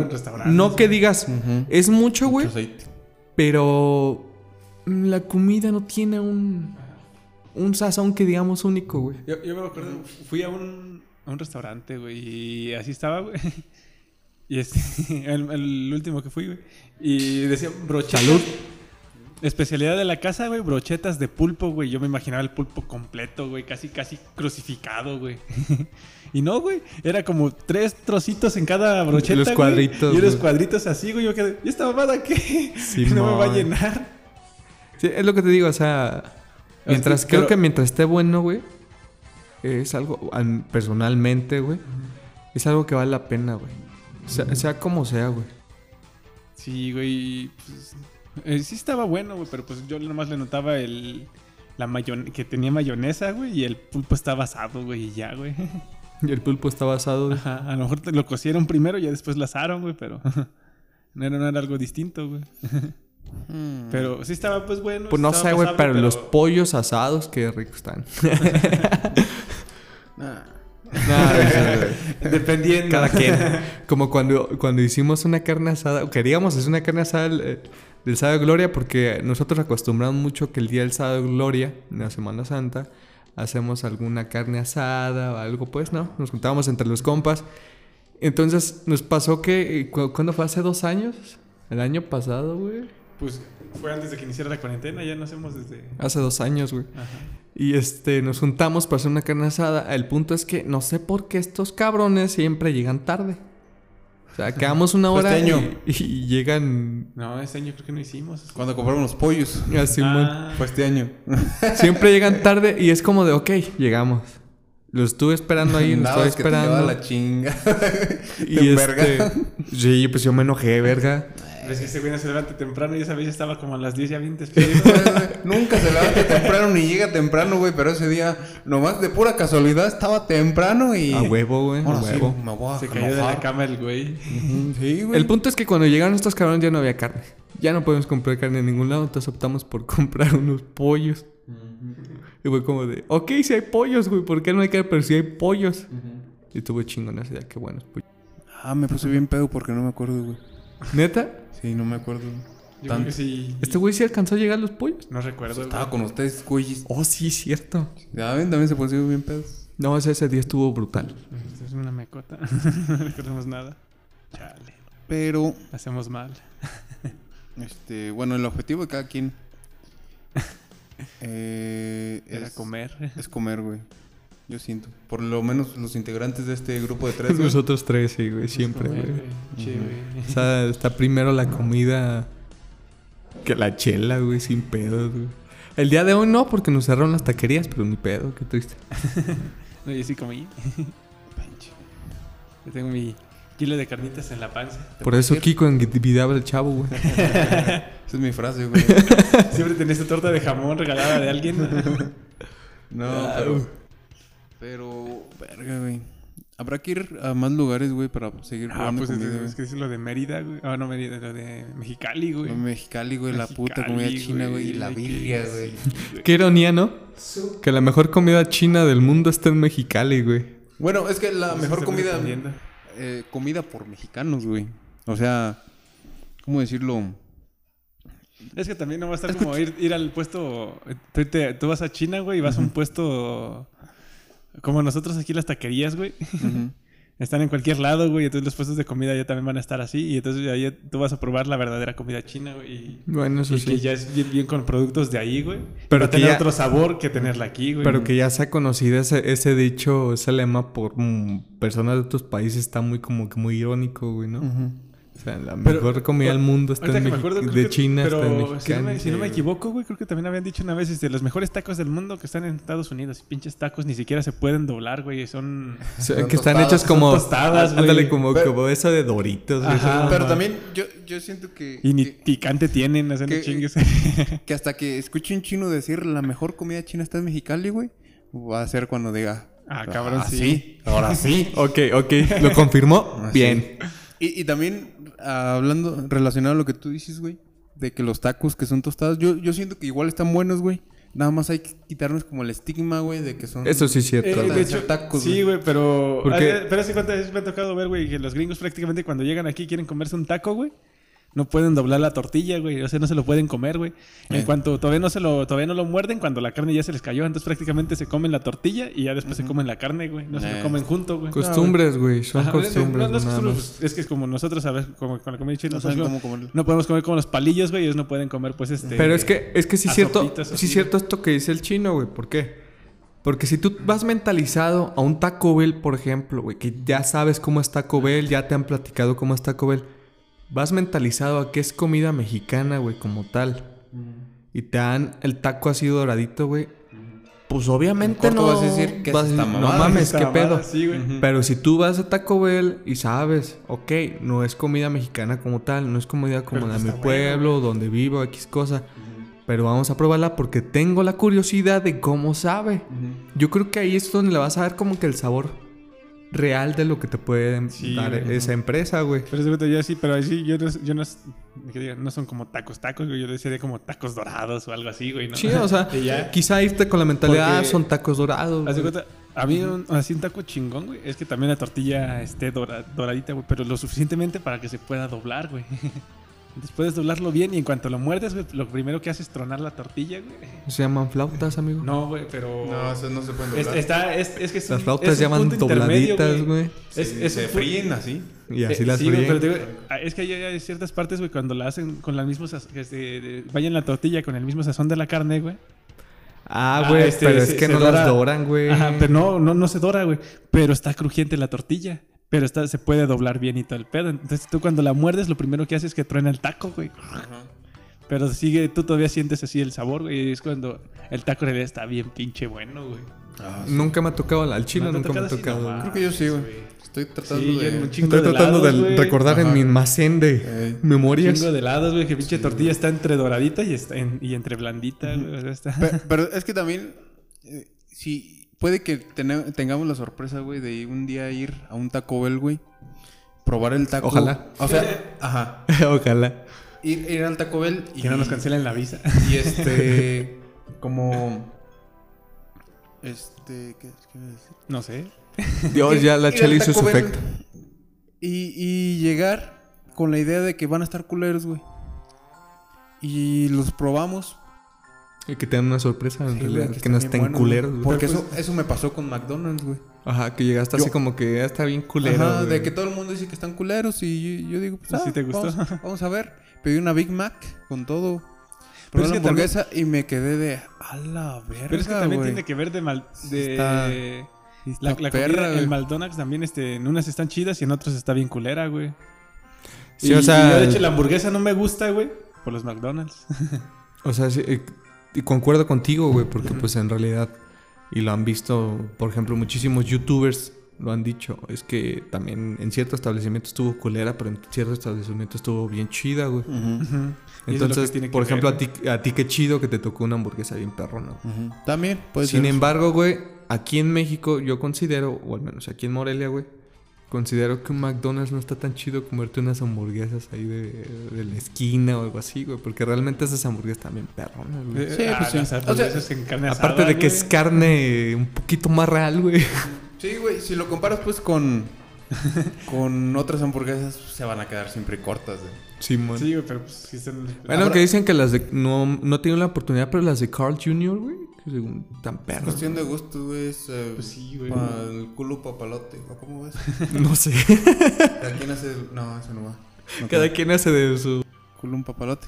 no que digas, es mucho, güey, pero la comida no tiene un, un sazón que digamos único, güey. Yo, yo me acuerdo, fui a un, a un restaurante, güey, y así estaba, güey. Y este, el, el último que fui, güey. Y decía, brochetas. Salud. Especialidad de la casa, güey, brochetas de pulpo, güey. Yo me imaginaba el pulpo completo, güey, casi, casi crucificado, güey. y no, güey, era como tres trocitos en cada brocheta. Los güey, cuadritos, Y los güey. cuadritos así, güey. Yo quedé, ¿y esta mamada qué? no me va a llenar. Sí, es lo que te digo, o sea, mientras creo que mientras esté bueno, güey, es algo al- personalmente, güey, es algo que vale la pena, güey. Sea, sea como sea, güey. Sí, güey. Pues, eh, sí estaba bueno, güey, pero pues yo nomás le notaba el. La mayon que tenía mayonesa, güey, y el pulpo estaba asado, güey, y ya, güey. Y el pulpo está basado, güey. Ajá, a lo mejor lo cocieron primero y ya después lo asaron, güey, pero no era, no era algo distinto, güey. Pero sí estaba, pues bueno. Pues no sé, güey, pero, los pollos asados, qué ricos están. Nah. Dependiendo. Cada quien. Como cuando, cuando hicimos una carne asada, o queríamos hacer una carne asada eh, del sábado de gloria, porque nosotros acostumbramos mucho que el día del sábado de gloria, en la Semana Santa, hacemos alguna carne asada o algo, pues, ¿no? Nos juntábamos entre los compas. Entonces nos pasó que, eh, cu- ¿cuándo fue? ¿Hace dos años? El año pasado, güey. Pues fue antes de que iniciara la cuarentena, ya no hacemos desde. Hace dos años, güey. Ajá. Y este, nos juntamos para hacer una carne asada. El punto es que no sé por qué estos cabrones siempre llegan tarde. O sea, quedamos una hora este y, año. y llegan No, este año creo que no hicimos. Cuando compraron los pollos. así, mon- Ah, Fue este año. Siempre llegan tarde y es como de, ok, llegamos. Lo estuve esperando ahí, lo que te llevaba esperando. la chinga. Y Te este, sí, pues yo me enojé, verga. Pero es que ese güey no se levanta temprano y esa vez estaba como a las 10 ya bien despedido. Nunca se levanta temprano ni llega temprano, güey. Pero ese día, nomás de pura casualidad, estaba temprano y. A huevo, güey, a Ahora sí, huevo. me voy a se cayó de la cama el güey. Sí, güey. El punto es que cuando llegaron estos cabrones ya no había carne. Ya no podemos comprar carne en ningún lado, entonces optamos por comprar unos pollos. Y fue como de, ok, si hay pollos, güey, ¿por qué no hay carne? Pero si hay pollos. Y estuvo chingón ese día, qué buenos pollos. Ah, me puse bien pedo porque no me acuerdo, güey. ¿Neta? Sí, no me acuerdo. Yo creo Tanto. que sí. ¿Este güey sí alcanzó a llegar a los pollos? No recuerdo. Estaba güey. con ustedes, güey. Oh, sí, cierto. Ya ven, también se pusieron bien pedos. No, ese, ese día estuvo brutal. Esto es una mecota. no recordamos nada. Chale. Pero, Hacemos mal. este, bueno, el objetivo de cada quien eh, Era es, comer. es comer, güey. Yo siento. Por lo menos los integrantes de este grupo de tres. Nosotros tres, sí, güey, siempre, Comer, güey. Sí, Ujú. güey. O sea, está primero la comida que la chela, güey, sin pedos, güey. El día de hoy no, porque nos cerraron las taquerías, pero ni pedo, qué triste. No, yo sí comí. Yo tengo mi kilo de carnitas en la panza. Por eso Kiko envidiaba al chavo, güey. Esa es mi frase, güey. Siempre tenés tu torta de jamón regalada de alguien. No, Ah, pero. Pero, verga, güey. Habrá que ir a más lugares, güey, para seguir Ah, pues es, comida, es güey. que es lo de Mérida, güey. Ah, no, Mérida, lo de Mexicali, güey. Mexicali, güey, la puta comida china, güey, y la birria, güey. Qué ironía, ¿no? Que la mejor comida china del mundo está en Mexicali, güey. Bueno, es que la Nos mejor comida. eh, comida por mexicanos, güey. O sea, ¿cómo decirlo? Es que también no va a estar como ir, ir al puesto. Tú, te- tú vas a China, güey, y vas a un puesto. Como nosotros aquí las taquerías, güey. Están en cualquier lado, güey. Entonces los puestos de comida ya también van a estar así. Y entonces ahí tú vas a probar la verdadera comida china, güey. Y, Bueno, eso y que sí. ya es bien, bien con productos de ahí, güey. Pero va a que tener ya- otro sabor que tenerla aquí, güey. Pero que ya se ha conocido ese, ese dicho, ese lema por mm, personas de otros países está muy como que muy irónico, güey, ¿no? O sea, la Pero- mejor comida del mundo está en acuerdo, creo de que- China, pero está en si no, me, si no me sí. equivoco, güey, creo que también habían dicho una vez, este, los mejores tacos del mundo que están en Estados Unidos. Pinches tacos ni siquiera se pueden doblar, güey. Son... O sea, Son que están tostadas, hechos son como... tostadas, güey. Ándale, como, Pero- como eso de Doritos. güey. Ajá. Pero también yo, yo siento que, Y ni que, picante tienen, o sea, no que- chingues. que hasta que escuche un chino decir la mejor comida china está en Mexicali, güey, va a ser cuando diga. Ah, cabrón, sí. sí. Ahora sí. Ok, ok. ¿Lo confirmó? Ah, Bien. Y, y también, ah, hablando, relacionado a lo que tú dices, güey, de que los tacos que son tostados, yo, yo siento que igual están buenos, güey. Nada más hay que quitarnos como el estigma, güey, de que son... Eso sí es cierto. Eh, güey. de hecho, tacos, sí, güey, pero... Porque- Ah, Pero hace cuántas veces me ha tocado ver, güey, que los gringos prácticamente cuando llegan aquí quieren comerse un taco, güey. No pueden doblar la tortilla, güey. O sea, no se lo pueden comer, güey. En Eh. cuanto todavía no se lo, todavía no lo muerden, cuando la carne ya se les cayó, entonces prácticamente se comen la tortilla y ya después se comen la carne, güey. No se Eh. lo comen junto, güey. Costumbres, güey. Son Ajá, costumbres, no, no es, nada costumbres, más. es que es como nosotros, a ver, como con la comida china, No podemos comer como los palillos, güey. Ellos no pueden comer, pues, este... Pero es que, es que sí es cierto, sí cierto esto que dice el chino, güey. ¿Por qué? Porque si tú vas mentalizado a un Taco Bell, por ejemplo, güey, que ya sabes cómo es Taco Bell, ya te han platicado cómo es Taco Bell, vas mentalizado a que es comida mexicana, güey, como tal. Y te dan el taco así doradito, güey. Pues obviamente En corto no. vas a decir, ¿qué es vas a decir, mamada? No mames, qué mamada, pedo. Sí, güey. Ujú. Pero si tú vas a Taco Bell y sabes, ok, no es comida mexicana como tal, no es comida como Pero de mi está bueno, pueblo, donde vivo, X cosa. Pero vamos a probarla porque tengo la curiosidad de cómo sabe. Yo creo que ahí es donde le vas a dar como que el sabor real de lo que te puede Sí, dar esa empresa, güey. Pero güey, yo sí, pero ahí sí, yo no, yo no, son como tacos, tacos, güey. Yo decía como tacos dorados o algo así, güey, ¿no? Sí, o sea, ya. quizá irte con la mentalidad, Porque- son tacos dorados. Güey". cuenta, a mí un, así un taco chingón, güey, es que también la tortilla esté dora- doradita, güey, pero lo suficientemente para que se pueda doblar, güey. Entonces puedes doblarlo bien y en cuanto lo muerdes, güey, lo primero que haces es tronar la tortilla, güey. Se llaman flautas, amigo. No, güey, pero... No, eso no se pueden Es, doblar. está, es, es que es Las flautas un llaman dobladitas, güey. Sí, es se fríen así. Y así Eh, las sí, güey, fríen. pero te digo, ah, es que hay, hay ciertas partes, güey, cuando la hacen con la misma saz- que se- de- vayan la tortilla con el mismo sazón de la carne, güey. Ah, Ah, güey, este, pero es se- que se no dora- las doran, güey. Ajá, pero no, no, no se dora, güey. Pero está crujiente la tortilla. Pero está, se puede doblar bien y todo el pedo. Entonces tú cuando la muerdes, lo primero que haces es que truena el taco, güey. Pero sigue, tú todavía sientes así el sabor, güey. y Es cuando el taco en realidad está bien pinche bueno, güey. Ah, sí. Nunca me ha tocado al chile, ¿No te ha nunca me ha tocado Creo que yo sí, güey. Estoy tratando Sí, un de... Estoy de tratando helados, de recordar en mi almacén de Eh, memorias. Chingo de helados, güey. Que pinche tortilla está entre doradita y, está en- y entre blandita, güey. o sea, está- Pe- Pero, es que también, eh, si puede que tene- tengamos la sorpresa, güey, de un día ir a un Taco Bell, güey. Probar el taco. Ojalá. O sea, ajá. Ojalá. Ir, ir al Taco Bell y... Que no nos cancelen la visa. Y este... como... Este... ¿Qué, qué iba a decir? No sé. Dios, ya la chela hizo su Bell efecto. Y, y llegar con la idea de que van a estar culeros, güey. Y los probamos. Y que te dan una sorpresa en Sí, realidad. güey, que, no estén buenos, culeros, güey. Porque eso, eso me pasó con McDonald's, güey. Ajá, que llegaste así como que ya está bien culero. Ajá, güey. de que todo el mundo dice que están culeros y yo, yo digo, pues, ¿Sí ah, te gustó? Vamos, vamos a ver. Pedí una Big Mac con todo. Pero es la que también- hamburguesa y me quedé de, a la verga, Pero es que también güey. tiene que ver de mal. De... Está- La, perra, comida, güey. el McDonald's también, este, en unas están chidas y en otras está bien culera, güey. Sí, Y- o sea, y yo, de hecho, la hamburguesa no me gusta, güey, por los McDonald's. O sea, sí, eh, y concuerdo contigo, güey, porque pues en realidad, y lo han visto, por ejemplo, muchísimos youtubers lo han dicho, es que también en cierto establecimiento estuvo culera, pero en cierto establecimiento estuvo bien chida, güey. Es lo que Entonces, tiene que por ver, ejemplo, a ti, a ti qué chido que te tocó una hamburguesa bien perrona. güey. ujú. También puede Sin ser. embargo, güey, aquí en México yo considero, o al menos aquí en Morelia, güey, considero que un McDonald's no está tan chido comerte unas hamburguesas ahí de, de la esquina o algo así, güey, porque realmente esas hamburguesas también perronas, güey. Sí, ah, pues sí. las O sea, en carne Aparte de que es carne un poquito más real, güey. Sí, güey, si lo comparas pues con con otras hamburguesas se van a quedar siempre cortas, güey. Sí, güey, pero pues sí son... bueno, Ahora- que dicen que las de... No, no tienen la oportunidad, pero las de Carl Jr., güey, según tan Es perros. cuestión de gusto, güey, es eh, Pues sí, güey. pa' el culo papalote, ¿o cómo ves? No sé. Cada quien hace el- no, eso no va. No Cada quien hace de su... culo un papalote.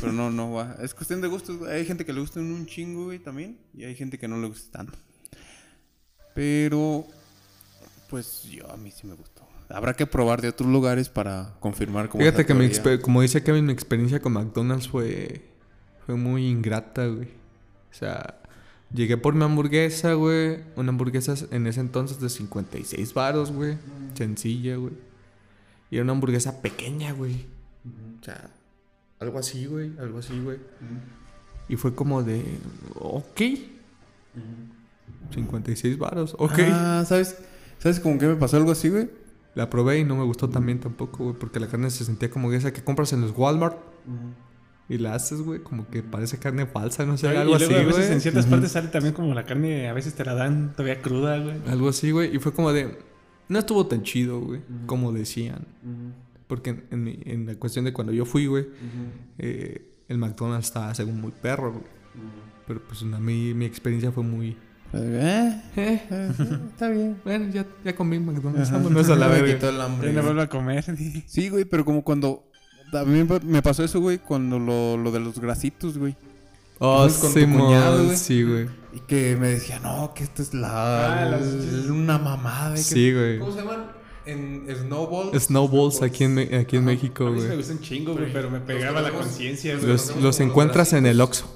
Pero no, no va. Es cuestión de gustos. güey. Hay gente que le gusta un chingo, güey, también. Y hay gente que no le gusta tanto. Pero, pues yo a mí sí me gustó. Habrá que probar de otros lugares para confirmar cómo Fíjate que mi como dice Kevin, mi experiencia con McDonald's fue, fue muy ingrata, güey. O sea, llegué por mi hamburguesa, güey. Una hamburguesa en ese entonces de 56 varos, güey. Sencilla, güey. Y era una hamburguesa pequeña, güey. O sea, algo así, güey. Algo así, güey. Y fue como de, ok. 56 varos, ok. Ah, ¿sabes? ¿Sabes con qué me pasó algo así, güey? La probé y no me gustó también tampoco, güey. Porque la carne se sentía como esa que compras en los Walmart. Y la haces, güey, como que parece carne falsa, no sé, Y algo así, luego a veces güey. en ciertas partes sale también como la carne, a veces te la dan todavía cruda, güey. Algo así, güey. Y fue como de. No estuvo tan chido, güey, como decían. Porque en, en mi- en la cuestión de cuando yo fui, güey, eh, el McDonald's estaba según muy perro, güey. Pero pues a mí mi experiencia fue muy. Eh, Eh, eh, está bien. bueno, ya, ya comí McDonald's, vámonos a la Me verga. quitó el hambre. Ya no vuelvo a comer. Sí, güey, pero como cuando... A mí me- me pasó eso, güey, cuando lo, lo de los grasitos, güey. Oh, con tu cuñado, güey. sí, güey. Y que me decía, no, que esto es la... Ah, las- es una mamada. que- Sí, güey. ¿Cómo se llaman? En Snowballs. Snowballs aquí en, Me- aquí en. México, sí me güey. gusta un chingo, güey, pero me pegaba la conciencia, güey. Los, los encuentras en el. Oxxo.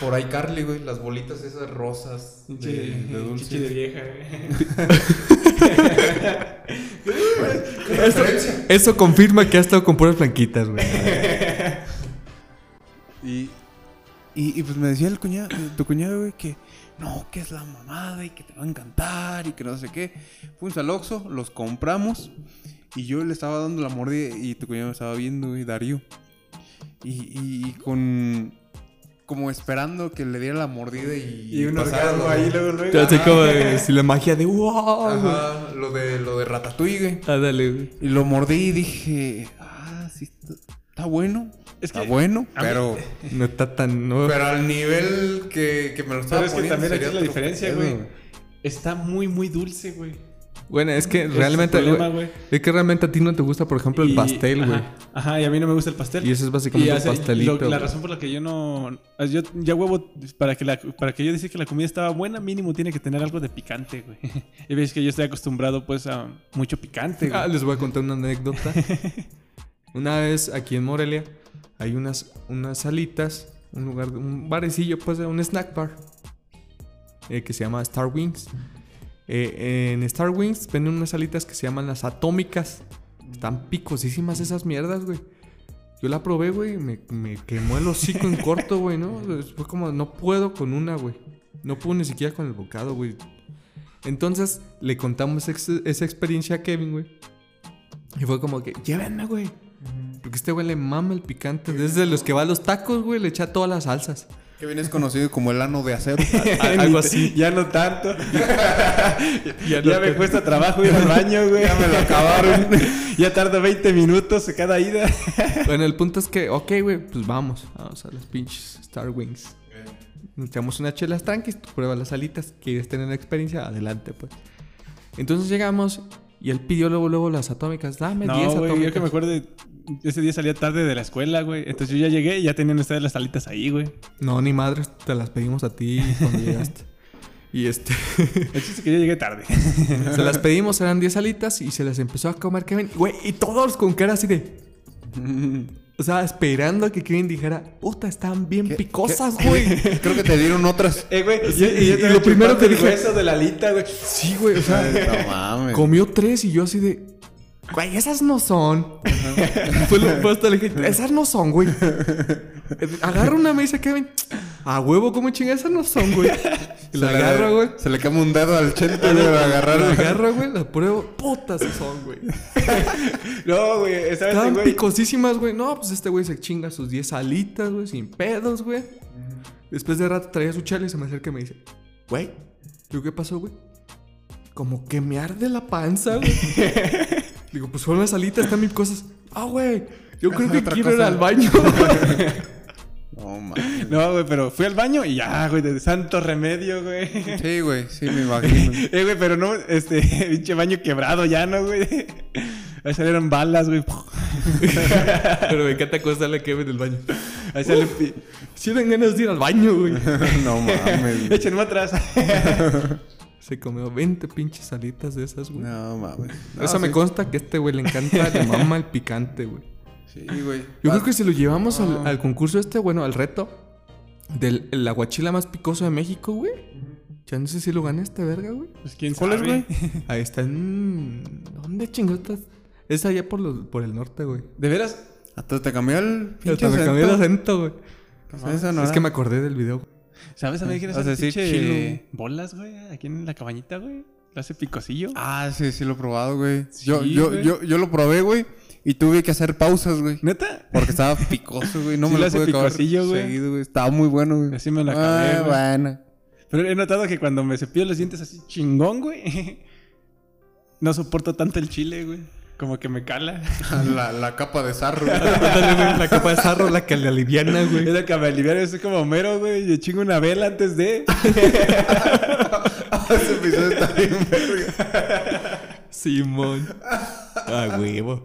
Por ahí Carly, güey, las bolitas esas rosas de, Pinche- de dulce. chichi de vieja, güey. Eso confirma que ha estado con puras blanquitas, güey. Y, y, pues me decía el cuñado, tu cuñado, güey, que no, que es la mamada y que te va a encantar y que no sé qué. Fuimos al Oxxo, los compramos y yo le estaba dando la mordida y tu cuñado me estaba viendo, güey, Darío. Y- y con... Como esperando que le diera la mordida y... Y un orgasmo ahí, luego, luego. Así como de, si la magia de wow. Ajá, lo de, lo de Ratatouille, güey. Ah, dale, güey. Y lo mordí y dije, ah, sí, está, bueno. Es está bueno, pero... No está tan. No. Pero al nivel que, que me lo estaba Pero es que poniendo también aquí sería es la diferencia, güey. Está muy, muy dulce, güey. Bueno, es que es realmente. problema, güey, es que realmente a ti no te gusta, por ejemplo, el Y- pastel, güey. Ajá, y a mí no me gusta el pastel. Y ese es básicamente un pastelito. lo- la razón por la que yo no. Yo ya huevo. Para que, la, para que yo decir que la comida estaba buena, mínimo tiene que tener algo de picante, güey. Y ves que yo estoy acostumbrado, pues, a mucho picante, güey. Ah, les voy a contar una anécdota. una vez aquí en Morelia, hay unas, unas salitas, un lugar, un barecillo, pues, un snack bar, eh, que se llama Star Wings. Eh, en Star Wings venden unas salitas que se llaman las atómicas. Están picosísimas esas mierdas, güey. Yo la probé, güey, me, me quemó el hocico en corto, güey, ¿no? Fue como, no puedo con una, güey. No puedo ni siquiera con el bocado, güey. Entonces le contamos ex- esa experiencia a Kevin, güey. Y fue como que, llévenme, güey. Porque este güey le mama el picante. Desde los que va a los tacos, güey, le echa todas las salsas. Que bien es conocido como el ano de acero. Algo así. Ya no tanto. Ya ya me cuesta trabajo ir al baño, güey. Ya me lo acabaron. ya tarda 20 minutos cada ida. Bueno, el punto es que, ok, güey, pues vamos. Vamos a las pinches Star Wings. Nos echamos unas chelas tranquis, tú pruebas las alitas, quieres tener la experiencia, adelante, pues. Entonces llegamos y él pidió luego, luego las atómicas. Dame 10 No, güey, atómicas. yo que me acuerdo de... Ese día salía tarde de la escuela, güey. Entonces yo ya llegué y ya tenían ustedes las salitas ahí, güey. No, ni madres, te las pedimos a ti cuando llegaste. Y este, El chiste es que yo llegué tarde. se las pedimos, eran 10 alitas y se las empezó a comer Kevin. Güey, y todos con cara así de. O sea, esperando a que Kevin dijera, puta, están bien ¿Qué- picosas, güey. Creo que te dieron otras. Eh, güey. Sí, y- y lo primero que dije- Eso de la alita, güey. Sí, güey, o sea, No mames. comió tres y yo así de. Güey, esas no son. Fue lo- hasta le dije, esas no son, güey. Agarra una, me dice Kevin. A huevo, ¿cómo chinga? Esas no son, güey. Y la Se le- agarra, güey. Se le quema un dedo al chente, güey, para La agarrar. agarra, güey, la pruebo. Putas son, güey. No, güey. ¿Sabes, Estaban güey? picosísimas, güey. No, pues este güey se chinga sus 10 alitas, güey, sin pedos, güey. Después de rato traía su chela y se me acerca y me dice, güey, ¿yo qué pasó, güey? Como que me arde la panza, güey. Digo, pues fueron las alitas, están mil cosas. Ah, güey, yo creo que quiero ir al baño. No mames. No, güey, pero fui al baño y ya, güey, de santo remedio, güey. Sí, güey, sí, me imagino. Eh, güey, pero no, este, pinche baño quebrado ya, ¿no, güey? Ahí salieron balas, güey. Pero me encanta acostarle a Kevin del baño. Ahí salen... pi- Sí dan ganas de ir al baño, güey. No mames. Échenme atrás. Se comió 20 pinches alitas de esas, güey. No mames. No, Eso me sí. consta que a este güey le encanta, le mama el picante, güey. Sí, güey. Yo creo que si lo llevamos al, Ah. al concurso este, bueno, al reto del el aguachila más picoso de México, güey. Ya no sé si lo gana este verga, güey. Pues quién ¿Cuál es, sabe. güey? Ahí está en... ¿Dónde chingotas? Es allá por, los, por el norte, güey. ¿De veras? Hasta te cambió el pinche Hasta me cambié el acento, güey. Eso no es era. que me acordé del video. ¿Sabes a mí quién decir pinche bolas, güey? Aquí en la cabañita, güey. Lo hace picosillo. Ah, sí, sí lo he probado, güey. Sí, yo, yo, güey. yo, yo lo probé, güey. Y tuve que hacer pausas, güey. ¿Neta? Porque estaba picoso, güey. No Sí me lo lo hace pude acabar seguido, güey. Estaba muy bueno, güey. Así me lo acabé, Ah, güey. bueno. Pero he notado que cuando me cepillo los dientes así chingón, güey. No soporto tanto el chile, güey. Como que me cala. La, la capa de sarro. la capa de sarro, la que le aliviana, Es güey. la que me alivia, yo soy como Homero, güey. Yo chingo una vela antes de. Ese episodio está bien verga. Simón. Ah, huevo.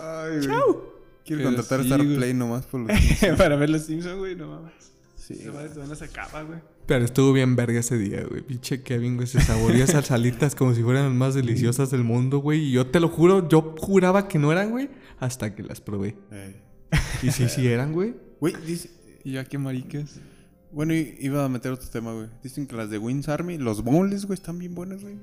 Ay, güey. Quiero Pero contratar sí, Star güey. Play nomás por los... Para ver los Simpsons, güey, no mames. Sí, Esa madre todavía no se acaba, güey. Pero estuvo bien verga ese día, güey. Pinche Kevin, güey, se saboreó esas salitas como si fueran las más deliciosas del mundo, güey. Y yo te lo juro, yo juraba que no eran, güey, hasta que las probé. Y sí, sí eran, güey. Güey, dice... Y ya qué maricas. Bueno, iba a meter otro tema, güey. Dicen que las de Wins Army, los boneless, güey, están bien buenos, güey.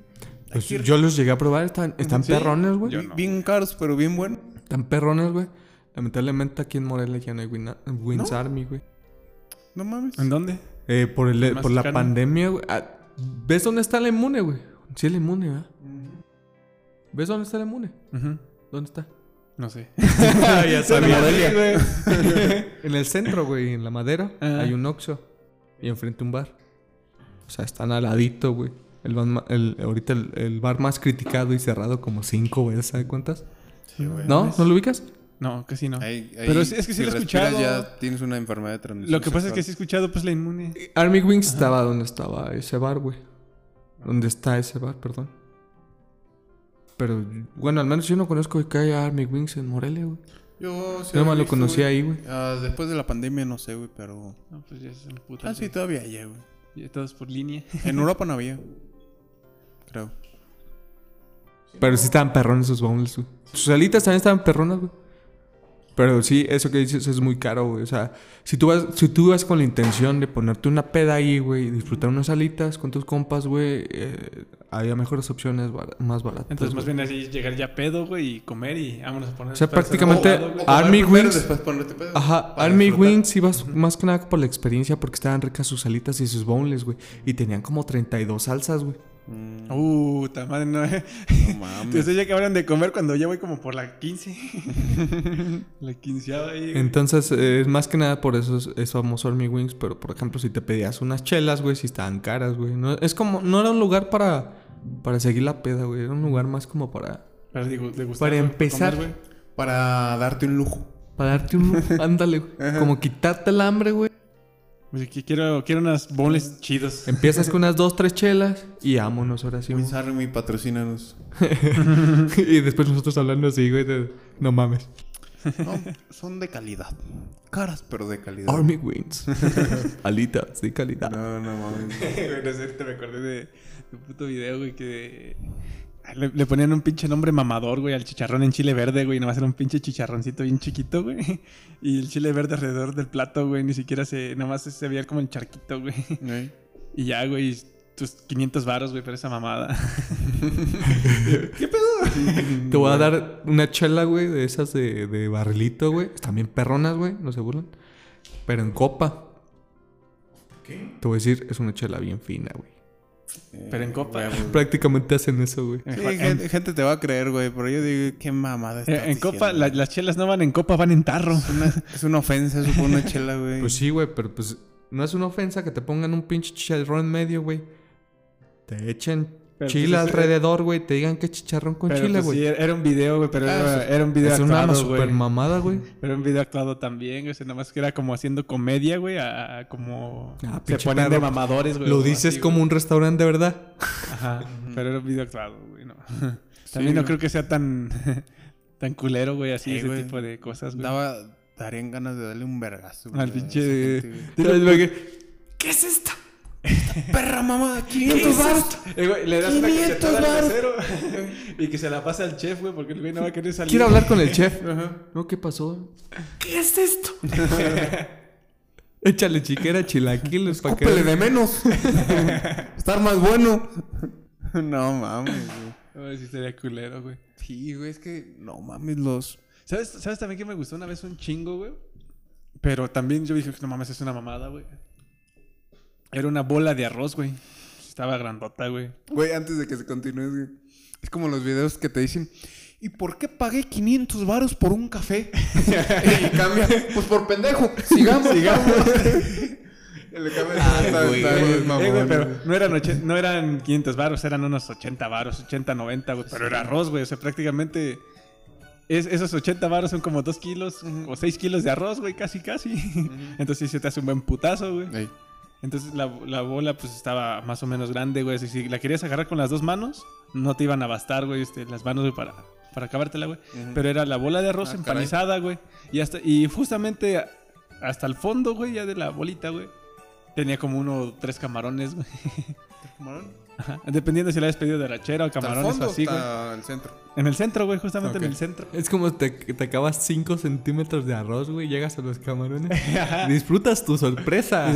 Pues Aquí- yo los llegué a probar, están, están ¿Sí? perrones, güey. No. Bien caros, pero bien buenos. Están perrones, güey. Lamentablemente aquí en Morelia ya no hay Win- Wins ¿No? Army, güey. No mames. ¿En dónde? Eh, por el, por la pandemia, güey. Ah, ¿Ves dónde está la inmune, güey? Sí, la inmune, ¿verdad? ¿Ves dónde está la inmune? ¿Dónde está? No sé. ya sabía. En el centro, güey, en la madera, Ah. hay un Oxxo. Y enfrente un bar. O sea, están al ladito, güey. El, bar el- ahorita el, el bar más criticado y cerrado como cinco veces, ¿sabes cuántas? Sí, güey. ¿No? ¿No lo ubicas? No, casi no. Ahí- ahí, Pero es que sí si lo he escuchado. ya tienes una enfermedad de transmisión Lo que pasa es que sí he escuchado, pues, la inmune. Army Wings estaba donde estaba ese bar, güey. ¿Dónde está ese bar, perdón? Pero, bueno, al menos yo no conozco que haya Army Wings en Morelia, güey. Yo sí Yo nomás había lo conocí ahí, güey. Ah, después de la pandemia no sé, güey, pero... No, pues ya es un puto. Ah, sí, todavía hay, güey. Ya todos por línea. En Europa no había. Creo. Pero sí estaban perrones sus boneless, güey. Sus alitas también estaban perronas, güey. Pero sí, eso que dices es muy caro, güey. O sea, si tú vas, si tú vas con la intención de ponerte una peda ahí, güey, y disfrutar unas alitas con tus compas, güey, eh, había mejores opciones bar- más baratas. Entonces, más güey. bien así llegar ya pedo, güey, y comer y vámonos a poner. O sea, prácticamente- Army primero, Wings. Después ponerte pedo. Ajá, Army disfrutar. Wings ibas más que nada por la experiencia porque estaban ricas sus alitas y sus boneless, güey. Y tenían como 32 salsas, güey. Mm, Uh, ta madre, no. no Entonces mames. ya que hablan de comer cuando ya voy como por la 15. la quinceava ahí. Entonces, eh, es más que nada por eso es, es famoso Army Wings. Pero, por ejemplo, si te pedías unas chelas, güey, si estaban caras, güey. No, es como, no era un lugar para, para seguir la peda, güey. Era un lugar más como para, Pero digo, de gustar, para empezar. comer, Para darte un lujo. para darte un... ándale, güey. Como quitarte el hambre, güey. Quiero, quiero unas bowls chidos. Empiezas con unas dos, tres chelas y vámonos, ahora sí. Army, patrocínanos. y después nosotros hablando así, güey. de, no mames. No, son de calidad. Caras, pero de calidad. Army Wings. Alitas de calidad. No, no mames. Güey, no sé, te me acordé de, de un puto video, güey, que le, le ponían un pinche nombre mamador, güey, al chicharrón en chile verde, güey, nomás era un pinche chicharroncito bien chiquito, güey. Y el chile verde alrededor del plato, güey, ni siquiera se, nomás se veía como el charquito, güey. Ey. Y ya, güey, tus 500 varos, güey, por esa mamada. Te voy a dar una chela, güey, de esas de, de barrilito, güey. Están bien perronas, güey, no se burlan. Pero en copa. ¿Qué? Te voy a decir, es una chela bien fina, güey. Pero en copa. Huevos. Prácticamente hacen eso, güey. Sí, En- gente, te va a creer, güey, pero yo digo, qué mamada Eh, estás en copa, la- las chelas no van en copa, van en tarro. Es una, es una ofensa eso por una chela, güey. Pues sí, güey, pero pues no es una ofensa que te pongan un pinche chicharrón en medio, güey. Te echen Pero, chile pues, es- alrededor, güey. Te digan que es chicharrón con Pero, chile, pues, güey. sí, era un video, güey, pero Ah, era, era un video es una actuado, super güey. mamada, güey. Pero un video actuado también, güey. o sea, Nada más que era como haciendo comedia, güey. A, a como. Ah, se ponían de mamadores, güey. Lo dices así, como un restaurante verdad. Ajá. Pero era un video actuado, güey. No. También no creo que sea tan. tan culero, güey. Así, Sí, ese tipo de cosas, güey. Daba, darían ganas de darle un vergazo. güey, Al pinche-. ¿Qué es Perra mamá, ¿Qué 500 es baros. Eh, le das una 500 cachetada al mesero y que se la pase al chef, güey, porque el güey no va a querer salir. Quiero hablar con el chef. Ajá. No, ¿qué pasó? ¿Qué es esto? Échale chiquera, chilaquiles para que... De menos. Estar más bueno. no mames, güey. Ay, sí, sería culero, güey. Sí, güey, es que no mames los. ¿Sabes, ¿Sabes también que me gustó una vez un chingo, güey? Pero también yo dije, no mames, es una mamada, güey. Era una bola de arroz, güey. Estaba grandota, güey. Güey, antes de que se continúe, güey. Es como los videos que te dicen. ¿Y por qué pagué 500 varos por un café? y cambia. Pues por pendejo. Sigamos. Sigamos. Le cambia. está- güey, está güey. Eh, mamón, güey, pero no eran, ochen- no eran 500 varos, eran unos 80 varos, 80, 90, güey. Pero era arroz, güey. O sea, prácticamente es- esos 80 varos son como 2 kilos o 6 kilos de arroz, güey, casi, casi. Entonces sí se te hace un buen putazo, güey. Ey. Entonces la, la bola pues estaba más o menos grande, güey. Si, si la querías agarrar con las dos manos, no te iban a bastar, güey, este, las manos, güey, para, para acabártela, güey. Pero era la bola de arroz Ah, empanizada, güey. Y, hasta, y justamente hasta el fondo, güey, ya de la bolita, güey. Tenía como uno o tres camarones, güey. ¿Camarón? Ajá. Dependiendo si la habías pedido de rachera o ¿Hasta el camarones o así, güey. el centro? En el centro, güey, justamente en el centro. Es como te, te acabas 5 centímetros de arroz, güey. Llegas a los camarones. Disfrutas tu sorpresa.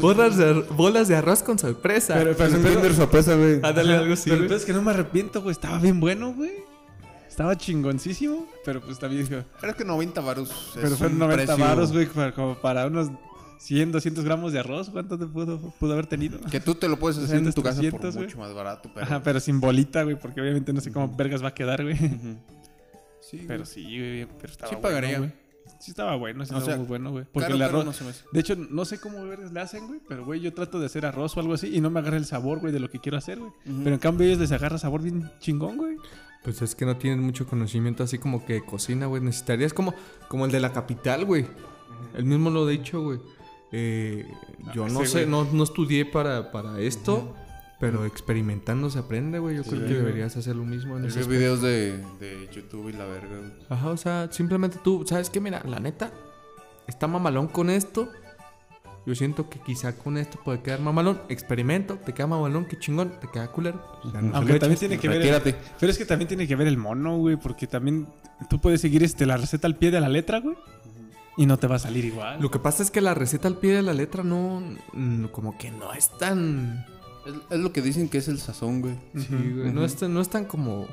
bolas, de, bolas de arroz con sorpresa. Pero, pero, pero- Kinder sorpresa, güey. Ándale algo así, pero es que no me arrepiento, güey. Estaba bien bueno, güey. Estaba chingoncísimo. Pero pues también dije, Creo que 90 varos. Pero fueron un 90 precio varos, güey, como para unos 100, 200 gramos de arroz. ¿Cuánto te pudo, pudo haber tenido? Que tú te lo puedes hacer en 200, tu casa 300, por güey. mucho más barato, pero. Ajá, pero sin bolita, güey, porque obviamente no sé cómo vergas va a quedar, güey. Sí, Pero güey. sí, güey, pero estaba Sí bueno, pagaría. güey. Sí estaba bueno, sí O estaba sea, muy bueno, güey. Porque Caro, el arroz... no se me hace. De hecho, no sé cómo vergas le hacen, güey, pero, güey, yo trato de hacer arroz o algo así y no me agarra el sabor, güey, de lo que quiero hacer, güey. Pero en cambio ellos les agarra sabor bien chingón, güey. Pues es que no tienes mucho conocimiento así como que de cocina, güey. Necesitarías como, como el de la capital, güey. Él mismo lo ha dicho, güey. Eh, yo no sé, no, no estudié para, para esto, pero experimentando se aprende, güey. Yo Sí, creo que deberías hacer lo mismo en aspecto. videos de, de YouTube y la verga, güey. Ajá, o sea, simplemente tú, ¿sabes qué? Mira, la neta, está mamalón con esto. Yo siento que quizá con esto puede quedar mamalón. Experimento, te queda mamalón, qué chingón, te queda culero. no Aunque también tiene que ver. el- pero es que también tiene que ver el mono, güey. Porque también tú puedes seguir este, la receta al pie de la letra, güey. Y no te va a salir igual. Lo que pasa es que la receta al pie de la letra no. como que no es tan. Es, es lo que dicen que es el sazón, güey. Sí, güey. no, es tan, no es tan como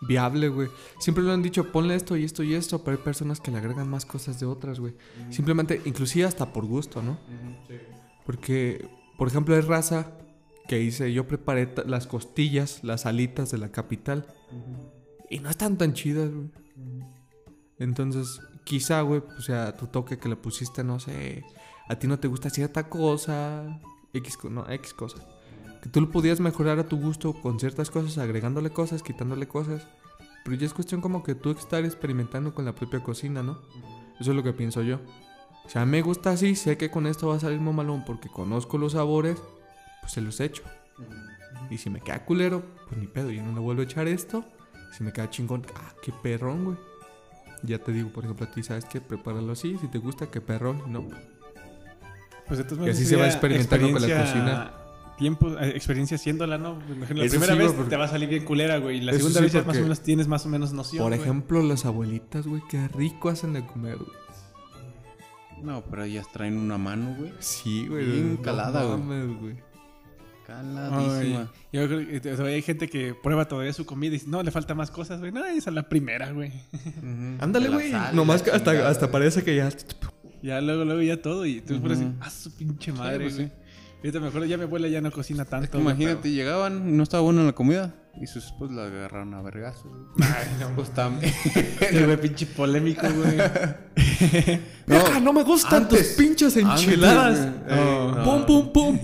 viable, güey. Siempre lo han dicho, ponle esto y esto y esto, pero hay personas que le agregan más cosas de otras, güey. Simplemente, inclusive hasta por gusto, ¿no? Porque, por ejemplo, hay raza que dice, yo preparé las costillas, las alitas de la capital. Y no están tan chidas, güey. Entonces, quizá, güey, o sea, tu toque que le pusiste, no sé, a ti no te gusta cierta cosa, X, no, X cosa. Que tú lo podías mejorar a tu gusto con ciertas cosas, agregándole cosas, quitándole cosas. Pero ya es cuestión como que tú estar experimentando con la propia cocina, ¿no? Eso es lo que pienso yo. O sea, me gusta así, sé que con esto va a salir mamalón porque conozco los sabores, pues se los echo. Y si me queda culero, pues ni pedo, yo no le vuelvo a echar esto. Si me queda chingón, ah, qué perrón, güey. Ya te digo, por ejemplo, a ti, ¿sabes qué? Prepáralo así, si te gusta, qué perrón. No, Pues entonces Y así se va experimentando con la cocina. Tiempo, eh, experiencia haciéndola, ¿no? La Eso primera sí, vez porque- te va a salir bien culera, güey. Y la Eso segunda sí, vez ya más o menos tienes más o menos noción. Por güey. ejemplo, las abuelitas, güey, qué rico hacen de comer, güey. No, pero ellas traen una mano, güey. Sí, güey. Bien no calada, mames, güey. Caladísima. Ay, yo creo que todavía hay gente que prueba todavía su comida y dice, no, le falta más cosas, güey. No, esa es la primera, güey. Ándale, güey. Nomás que hasta, chingada, hasta parece que ya. Ya luego, luego ya todo. Y tú por Ujú. decir, ah, su pinche madre, pues güey. sí. Ahorita me acuerdo, ya mi abuela ya no cocina tanto. Es que imagínate, llegaban y no estaba buena la comida. Y sus esposos la agarraron a vergazos. güey. Ay, no, Pues también. Este güey pinche polémico, güey. ¡Vieja, no me gustan antes- tus pinches enchiladas! antes, no. ¡Pum, pum, pum!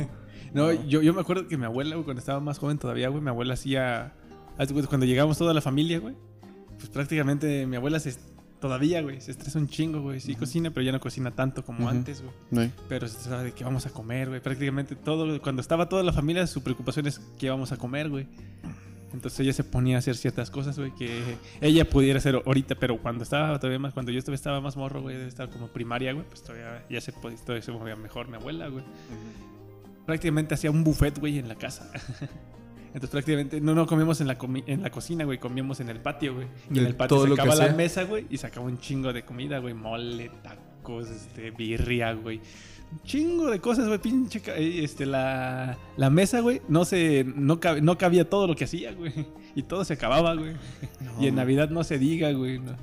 No, yo, yo me acuerdo que mi abuela, güey, cuando estaba más joven todavía, güey, mi abuela hacía. Cuando llegamos toda la familia, güey, pues prácticamente mi abuela se. Todavía, güey, se estresa un chingo, güey. Sí cocina, pero ya no cocina tanto como antes, güey. Pero se estresaba de qué vamos a comer, güey. Prácticamente todo, cuando estaba toda la familia, su preocupación es qué vamos a comer, güey. Entonces ella se ponía a hacer ciertas cosas, güey, que ella pudiera hacer ahorita, pero cuando estaba todavía más, cuando yo todavía estaba más morro, güey, estar como primaria, güey, pues todavía ya se, pod- todavía se movía mejor mi abuela, güey. Prácticamente hacía un buffet, güey, en la casa. Entonces prácticamente no, no comíamos en la, comi- en la cocina, güey, comíamos en el patio, güey. Y De en el patio que sacaba la mesa, güey, y sacaba un chingo de comida, güey, mole, tacos, este, birria, güey. Un chingo de cosas, güey, pinche, eh, este, la, la mesa, güey, no se, no, cab- no cabía todo lo que hacía, güey. Y todo se acababa, güey. Y en Navidad no se diga, güey, no.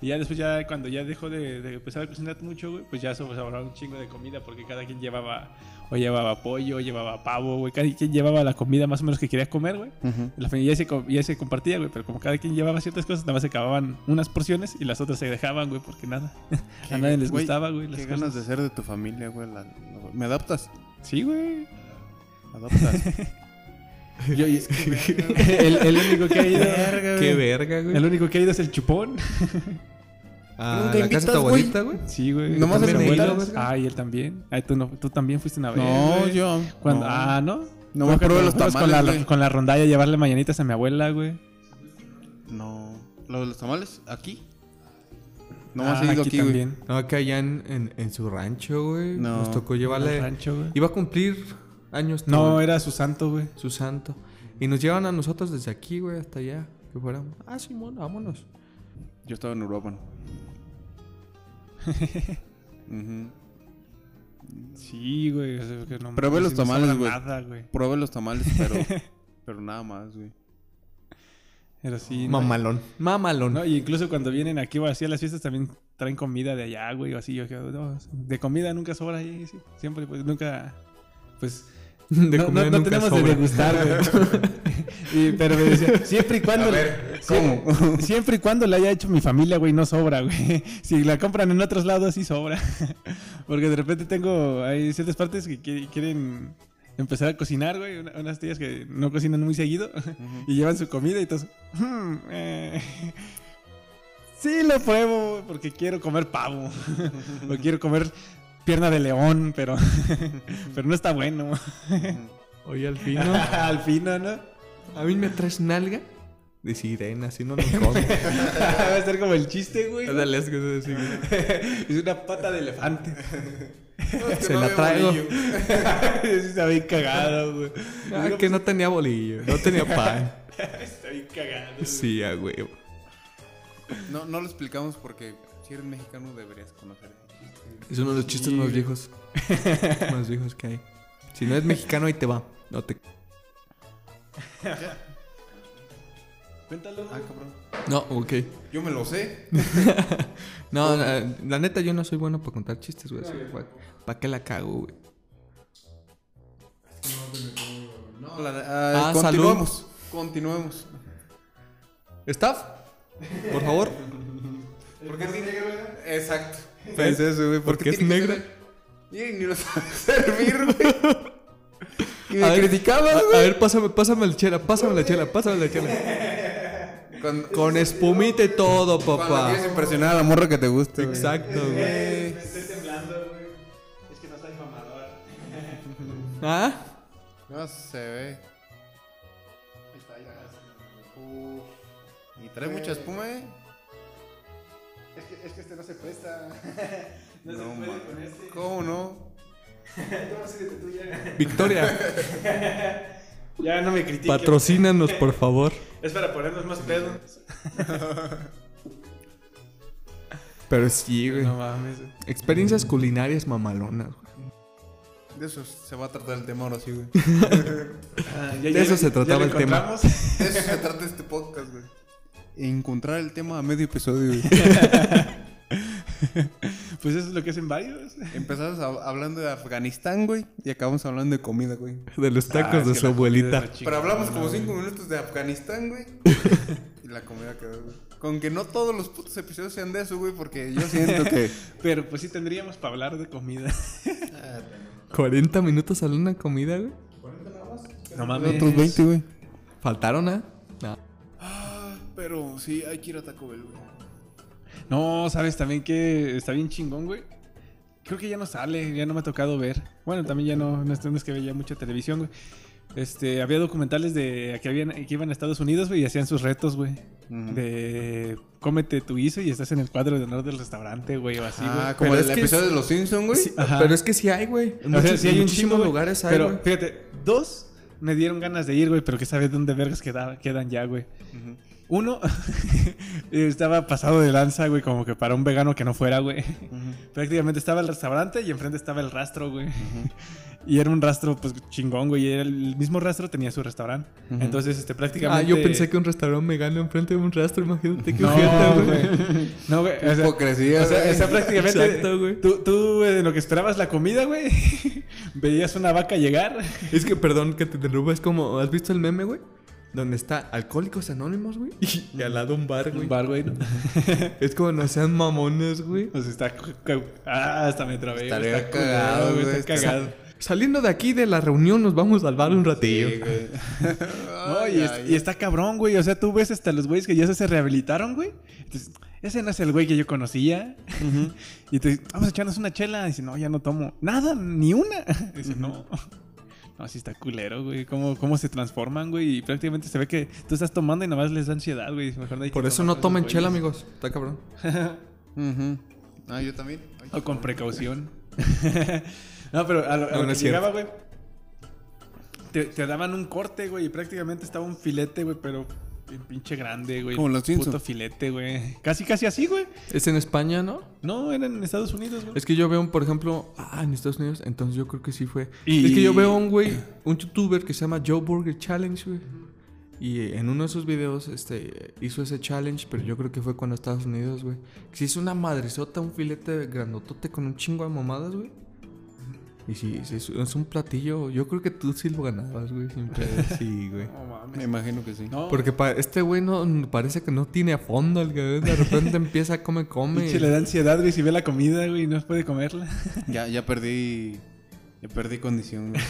Y ya después, ya cuando ya dejó de, de empezar a cocinar mucho, güey, pues ya sobraba un chingo de comida porque cada quien llevaba, o llevaba pollo, o llevaba pavo, güey. Cada quien llevaba la comida más o menos que quería comer, güey. La familia ya se, ya se compartía, güey, pero como cada quien llevaba ciertas cosas, nada más se acababan unas porciones y las otras se dejaban, güey, porque nada. A nadie les Güey, gustaba, güey. las Qué cosas. ganas de ser de tu familia, güey. la- la- ¿Me adaptas? Sí, güey. Adaptas. Yo, y- el, el único que ha ido. ¡Qué verga, güey! El único que ha ido es el chupón. A Nunca la casa de tu invitas, güey. abuelita, güey. Sí, güey. Nomás También abuelo, verga. Ah, y él también. Ay, tú, no, tú también fuiste una vez. No, güey. yo. Cuando, no. Ah, ¿no? No me cuando acuerdo de los fuimos tamales, Con la, güey. con la rondalla llevarle mañanitas a mi abuela, güey. No. ¿Lo de los tamales? ¿Aquí? No más Ah, he ido aquí, güey. también. No, acá allá en, en, en su rancho, güey. No. Nos tocó Al llevarle. rancho, güey. Iba a cumplir años. No, era su santo, güey. Su santo. Y nos llevan a nosotros desde aquí, güey, hasta allá. Que fuéramos. Ah, Simón, vámonos. Yo estaba en Ujú. Sí, güey. o sea, que no Probé los no tamales, güey. Nada, güey. Probé los tamales, pero. pero nada más, güey. Pero sí. no. Mamalón. Mamalón. No, y incluso cuando vienen aquí o así a las fiestas también traen comida de allá, güey, o así. Yo, creo, no, de comida nunca sobra ahí, sí. Siempre, pues nunca. Pues. De no, tenemos sobra. de degustar, güey. Y- pero me decía, siempre y cuando. ¿Cómo? Siempre y cuando la haya hecho mi familia, güey, no sobra, güey. Si la compran en otros lados, sí sobra. Porque de repente tengo, hay ciertas partes que qui- quieren empezar a cocinar, güey. Una- unas tías que no cocinan muy seguido y llevan su comida y entonces... "Hmm, eh, sí lo pruebo porque quiero comer pavo. o quiero comer pierna de león, pero, pero no está bueno. Oye, al fin, ¿no? Al fin, ¿no? A mí me traes nalga de sirena, así no lo como. Va a ser como el chiste, güey. Dale, es que sí, güey. Es una pata de elefante. Se la traigo. Está bien cagado, güey. Ah, que no tenía bolillo, no tenía pan. Está bien cagado. güey. Sí, a huevo. No, no lo explicamos porque si eres mexicano deberías conocer. Es uno de los chistes más viejos. más viejos que hay. Si no es mexicano, ahí te va. No te... Cuéntalo. Ah, cabrón. No, ok. Yo me lo sé. No, la, la neta, yo no soy bueno para contar chistes, güey. ¿Para qué la cago, güey? No, la, ah, Ah, continuemos. Continuemos. ¿Staff? Por favor. ¿Por qué tiene que Exacto. Pensé eso, güey. ¿Por Porque es negro. ser- Y ni lo sabe servir, güey. Y me A ver, criticabas, A, güey. ver, pásame, pásame la chela, pásame la chela, pásame la chela. Cuando, Con espumita y todo, cuando papá. quieres impresionar a la morra que te gusta, güey. Exacto, güey. Eh, Estoy temblando, güey. Es que no soy mamador. ¿Ah? No se ve. Uf. Y trae mucha espuma, eh. Es que, es que este no se presta. No, no, se puede man. con este. ¿Cómo no? Victoria, Ya no me critiques. patrocínanos, por favor. Es para ponernos más pedos. Pero sí, güey. No mames. Experiencias culinarias mamalonas, güey. De eso se va a tratar el tema ahora sí, güey. Ah, ya- De ya eso lo- se trataba el tema. De eso se trata este podcast, güey. Encontrar el tema a medio episodio, güey. Pues eso es lo que hacen varios. Empezamos a- hablando de Afganistán, güey. Y acabamos hablando de comida, güey. De los Ah, tacos de su abuelita. chingada, Pero hablamos como güey. cinco minutos de Afganistán, güey. y la comida quedó, güey. Con que no todos los putos episodios sean de eso, güey. Porque yo siento que... Pero pues sí tendríamos para hablar de comida. 40 minutos hablando de comida, güey. No Otros 20, güey. ¿Faltaron, ah? Pero sí, hay que ir a Taco Bell, güey. No, sabes también que está bien chingón, güey. Creo que ya no sale, ya no me ha tocado ver. Bueno, también ya no, no es que veía mucha televisión, güey. Este, había documentales de que, habían, que iban a Estados Unidos, güey, y hacían sus retos, güey. De cómete tu guiso y estás en el cuadro de honor del restaurante, güey, o así, güey. Ah, como Pero el episodio es- de los Simpsons, güey. Sí, pero es que sí hay, güey. O sea, sí hay un muchísimos chingo, lugares hay, Pero fíjate, dos me dieron ganas de ir, güey, pero que sabes dónde vergas queda- quedan ya, güey. Ujú. Uno estaba pasado de lanza, güey, como que para un vegano que no fuera, güey. Prácticamente estaba el restaurante y enfrente estaba el rastro, güey. Y era un rastro, pues, chingón, güey. Y era el mismo rastro tenía su restaurante. Entonces, este, Ah, prácticamente... yo pensé que un restaurante me gana enfrente de un rastro, imagínate qué No, güey. No, güey. O sea, Hipocresía, o sea, güey. o sea, prácticamente... Exacto, güey. Tú, tú, eh, en lo que esperabas la comida, güey, veías una vaca llegar. Es que, perdón que te interrumpa, es como, ¿has visto el meme, güey? Donde está Alcohólicos Anónimos, güey. Y al lado un bar, güey. Un bar, güey. ¿no? Es como no sean mamones, güey. Pues está... Ah, hasta me trabé. Estaría Está cagado, güey. Está cagado. Saliendo de aquí de la reunión nos vamos al bar un ratillo. Sí, güey. No, y, es- ay, y está cabrón, güey. O sea, tú ves hasta los güeyes que ya se rehabilitaron, güey. Entonces, ese no es el güey que yo conocía. Y te dice, vamos a echarnos una chela. Y dice, no, ya no tomo. Nada, ni una. Y dice. No, sí está culero, güey. ¿Cómo, cómo se transforman, güey. Y prácticamente se ve que tú estás tomando y nada más les da ansiedad, güey. Mejor no hay que Por eso no tomen chela, amigos. Está cabrón. Ujú. Ah, yo también. Ay, O con precaución. no, pero a lo, a No, lo no que llegaba, güey. Te, te daban un corte, güey, y prácticamente estaba un filete, güey, pero pinche grande, güey. Como los Puto Simpson. filete, güey. Casi, casi así, güey. Es en España, ¿no? No, era en Estados Unidos, güey. Es que yo veo, por ejemplo, ah, en Estados Unidos, entonces yo creo que sí fue. Y- Es que yo veo a un güey, un youtuber que se llama Joe Burger Challenge, güey. Y en uno de sus videos este, hizo ese challenge, pero yo creo que fue con Estados Unidos, güey. Que se hizo una madresota, un filete grandotote con un chingo de mamadas, güey. Y sí, sí, es, es un platillo. Yo creo que tú sí lo ganabas, güey. sin pedo. Sí, güey. No mames. Me imagino que sí. No, Porque pa- este güey no parece que no tiene a fondo. El que de repente empieza a comer, come. pinche le da ansiedad, güey, si ve la comida, güey, y no puede comerla. Ya, ya perdí. Ya perdí condición, güey.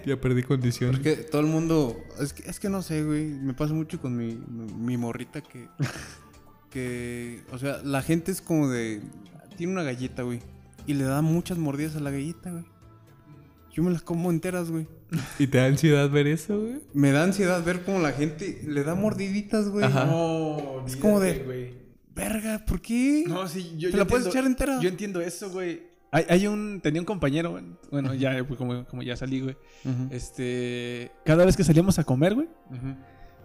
Ya perdí condición. Porque todo el mundo. Es que, es que no sé, güey. Me pasa mucho con mi, mi morrita que. Que. O sea, la gente es como de. Tiene una galleta, güey. Y le da muchas mordidas a la galleta, güey. Yo me las como enteras, güey. ¿Y te da ansiedad ver eso, güey? Me da ansiedad ver cómo la gente le da mordiditas, güey. Ajá. No, Es como de- güey. Verga, ¿por qué? No, sí, yo, ¿Te yo la puedes entiendo- echar entera? Yo entiendo eso, güey. Hay, hay un... Tenía un compañero, güey. Bueno, ya, pues, como, como ya salí, güey. Este... Cada vez que salíamos a comer, güey. Ujú.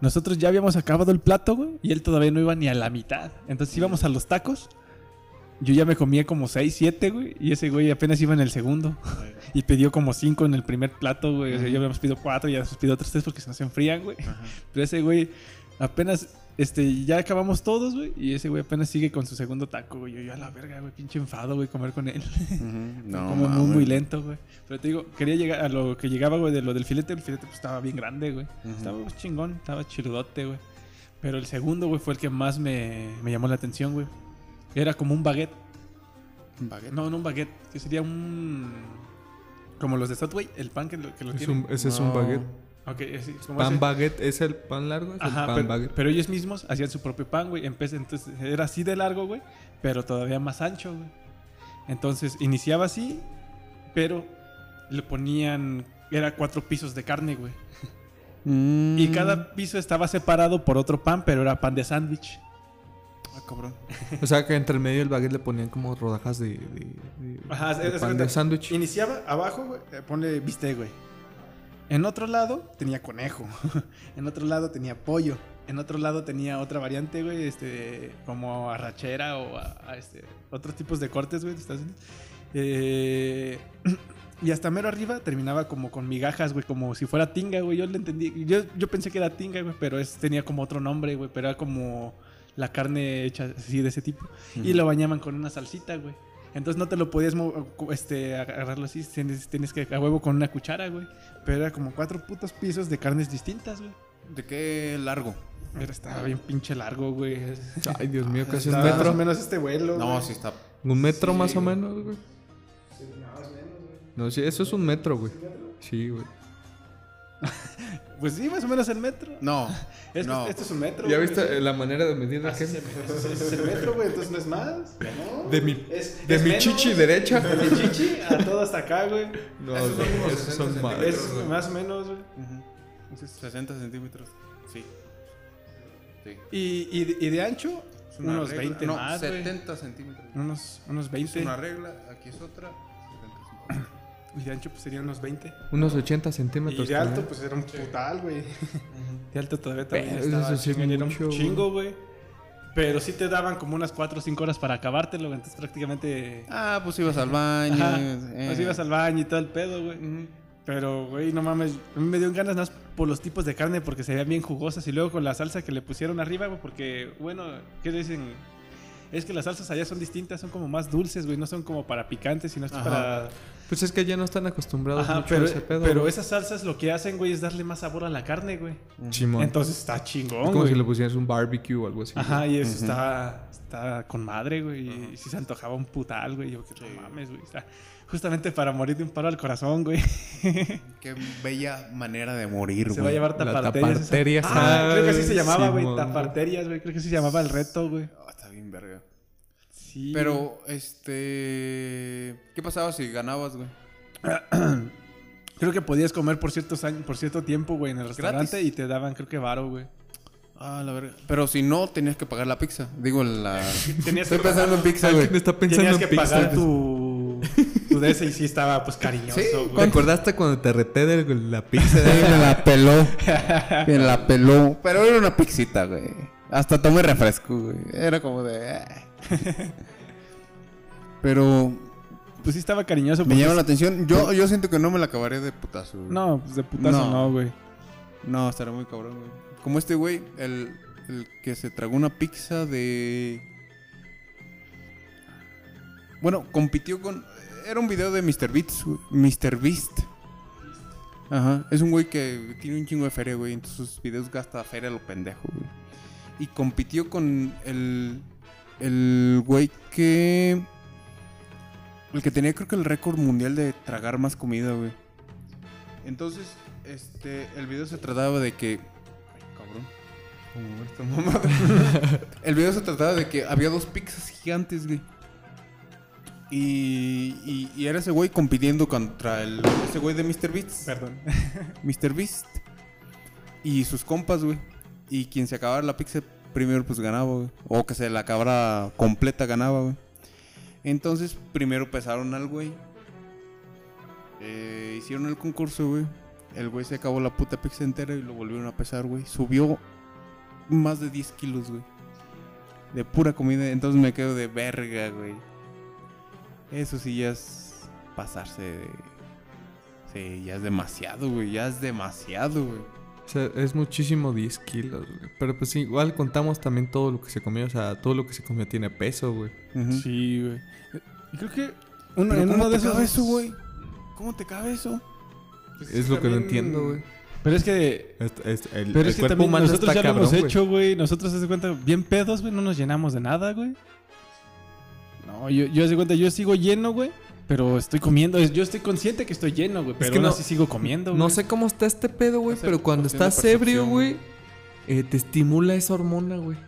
Nosotros ya habíamos acabado el plato, güey. Y él todavía no iba ni a la mitad. Entonces íbamos a los tacos. Yo ya me comía como 6, 7, güey. Y ese güey apenas iba en el segundo. Y pidió como 5 en el primer plato, güey. O sea, ya habíamos pedido 4 y ya pidió otros 3 porque se nos enfrían, güey. Ajá. Pero ese güey apenas... Este, ya acabamos todos, güey. Y ese güey apenas sigue con su segundo taco, güey. Yo, yo a la verga, güey. Pinche enfado, güey, comer con él. Ujú. No, como muy, muy lento, güey. Pero te digo, quería llegar a lo que llegaba, güey, de lo del filete. El filete pues, estaba bien grande, güey. Estaba pues, chingón, estaba chiludote, güey. Pero el segundo, güey, fue el que más me, me llamó la atención, güey. Era como un baguette. Un baguette. No, no un baguette, que sería un... Como los de Subway, el pan que lo, que lo Es tienen. un- ese es un baguette. Ok, sí, como Pan ese. baguette es el pan largo, es Ajá, el pan pero, baguette. pero ellos mismos hacían su propio pan, güey. Entonces era así de largo, güey, pero todavía más ancho, güey. Entonces iniciaba así, pero le ponían, era cuatro pisos de carne, güey. Mm. Y cada piso estaba separado por otro pan, pero era pan de sándwich. Ah, cabrón. O sea que entre el medio del baguette le ponían como rodajas de, de- de- Ajá, de pan de sándwich. Iniciaba abajo, güey, eh, ponle bistec, güey. En otro lado tenía conejo. en otro lado tenía pollo. En otro lado tenía otra variante, güey, este, como arrachera o a, a, este, otros tipos de cortes, güey. de Estados Unidos. Eh, y hasta mero arriba terminaba como con migajas, güey, como si fuera tinga, güey. Yo le entendí. Yo, yo pensé que era tinga, güey, pero es, tenía como otro nombre, güey, pero era como carne hecha así de ese tipo. Y lo bañaban con una salsita, güey. Entonces no te lo podías este, agarrarlo así, tienes, tienes que a huevo con una cuchara, güey. Pero era como cuatro putos pisos de carnes distintas, güey. ¿De qué largo? Pero estaba bien pinche largo, güey. Ay, Dios mío, casi un Estaba más o metro. menos este vuelo. No, güey. sí está. Un metro Sí, más o güey. menos, güey. No, sí, eso es un metro, güey. Sí, güey. Pues sí, más o menos el metro. No. Este, no. este es un metro. ¿Ya güey. viste la manera de medir la Así gente? se- ese es el metro, güey, entonces no es más. ¿no? De mi- Es- de es mi menos, chichi güey. derecha. De mi chichi a todo hasta acá, güey. No, Esos no, esos 60 son más. Es más o menos, güey. Ujú. 60 centímetros. Sí. Sí. Y, y, de- y de ancho, Es una unos regla. 20 no, más, güey. 70 centímetros. Unos, unos Es 20. una regla, aquí es otra. 75. Y de ancho, pues serían unos 20. Unos 80 Y centímetros. de alto, también. pues era un putal, güey. De alto todavía también Pero estaba eso sí era un chingo, güey. Pero sí te daban como unas 4 o 5 horas para acabártelo, güey. Entonces prácticamente... Ah, pues ibas al baño. Ajá. eh. Pues ibas al baño y todo el pedo, güey. Pero, güey, no mames. A mí me dio ganas más por los tipos de carne porque se veían bien jugosas. Y luego con la salsa que le pusieron arriba, güey. Porque, bueno, ¿qué dicen? Es que las salsas allá son distintas, son como más dulces, güey. No son como para picantes, sino es Ajá. para... Pues es que ya no están acostumbrados Ajá, mucho pero, a ese pedo. pero güey. esas salsas lo que hacen, güey, es darle más sabor a la carne, güey. Chimón. Entonces está es chingón, como güey. si le pusieras un barbecue o algo así. Ajá, y eso está, está con madre, güey. Y si se antojaba un putal, güey. Yo, que no mames, güey. Está justamente para morir de un paro al corazón, güey. Qué bella manera de morir, Se va a güey. llevar taparterias. taparterias, Ah, creo que así se llamaba, güey. Taparterias, güey. Creo que así se llamaba el reto, güey. Verga. Sí. Pero, este... ¿Qué pasaba si ganabas, güey? Creo que podías comer por ciertos años, por cierto tiempo, güey, en el restaurante Gratis. y te daban, creo que varo, güey. Ah, la verga. Pero si no, tenías que pagar la pizza. Digo, la... Tenías Estoy que pensando en pizza, güey. ¿Alguien está pensando Tenías en que pagar pizza? tu, tu de ese y sí estaba, pues, cariñoso, Sí, güey. ¿Te acordaste cuando te reté de la pizza? Sí, me la peló. Me la peló. Pero era una pixita, güey. Hasta tomé refresco, güey. Era como de... ah. Pero Pues sí estaba cariñoso. me llama la atención. Yo, yo siento que no me la acabaré de putazo, güey. No, pues de putazo No. güey. No, estará muy cabrón, güey. Como este güey, el, el que se tragó una pizza de... Bueno, compitió con... Era un video de Mr. Beast, güey. Mr. Beast. Ajá. Es un güey que tiene un chingo de feria, güey. En sus videos gasta feria lo pendejo, güey. Y compitió con el... El güey que... El que tenía creo que el récord mundial de tragar más comida, güey. Entonces, este, el video se trataba de que... Ay, cabrón. El video se trataba de que había dos pizzas gigantes, güey. Y, y, y era ese güey compitiendo contra el, ese güey de Mr. Beast. Perdón. Mr. Beast. Y sus compas, güey. Y quien se acabara la pizza primero, pues ganaba, güey. O que se la acabara completa, ganaba, güey. Entonces, primero pesaron al güey. Eh, hicieron el concurso, güey. El güey se acabó la puta pizza entera y lo volvieron a pesar, güey. Subió más de 10 kilos, güey. De pura comida. Entonces me quedo de verga, güey. Eso sí ya es pasarse de... Sí, ya es demasiado, güey. Ya es demasiado, güey. O sea, es muchísimo 10 kilos, güey. Pero pues igual contamos también todo lo que se comió. O sea, todo lo que se comió tiene peso, güey. Sí, güey. Y creo que uno, en ¿Cómo uno de esos... cabe eso, güey? ¿Cómo te cabe eso? Es lo que no entiendo, güey. Pero es que... Es- es- el, Pero el es que cuerpo también nosotros ya lo hemos cabrón, hecho, güey. Nosotros, haz de cuenta, bien pedos, güey. No nos llenamos de nada, güey. No, yo, yo haz de cuenta, yo sigo lleno, güey. Pero estoy comiendo. Yo estoy consciente que estoy lleno, güey. Pero que aún no- así sigo comiendo, güey. No sé cómo está este pedo, güey, Es pero cuando estás ebrio, güey, eh, te estimula esa hormona, güey.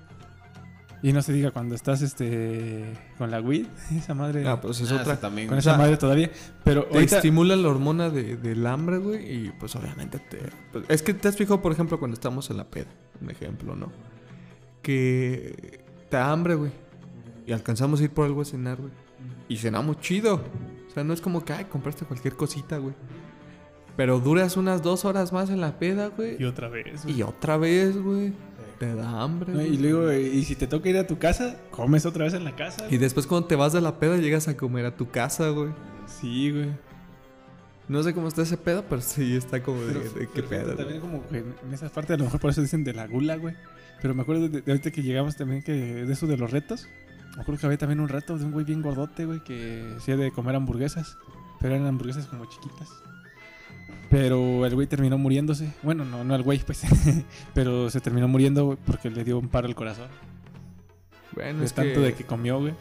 Y no se diga cuando estás, este... Con la weed. Esa madre... Ah, pues es Ah, otra. también. con esa madre todavía. Pero Te ahorita... estimula la hormona de- del hambre, güey, y pues obviamente te... pues, es que te has fijado, por ejemplo, cuando estamos en la peda, un ejemplo, ¿no? Que te da hambre, güey, y alcanzamos a ir por algo a cenar, güey. Y cenamos chido. O sea, no es como que, ay, compraste cualquier cosita, güey. Pero duras unas dos horas más en la peda, güey. Y otra vez, güey. Y otra vez, güey. Te da hambre. No, güey. Y luego, eh, y si te toca ir a tu casa, comes otra vez en la casa. Y después cuando te vas de la peda llegas a comer a tu casa, güey. Sí, güey. No sé cómo está ese pedo, pero sí está como de, Pero, de qué pedo. güey. También como que en en esa parte a lo mejor por eso dicen de la gula, güey. Pero me acuerdo de, de ahorita que llegamos también que de eso de los retos. Me acuerdo que había también un reto de un güey bien gordote, güey, que hacía de comer hamburguesas. Pero eran hamburguesas como chiquitas. Pero el güey terminó muriéndose. Bueno, no, no el güey, pues. pero se terminó muriendo, güey, porque le dio un paro al corazón. Bueno, Es es tanto que, de que comió, güey.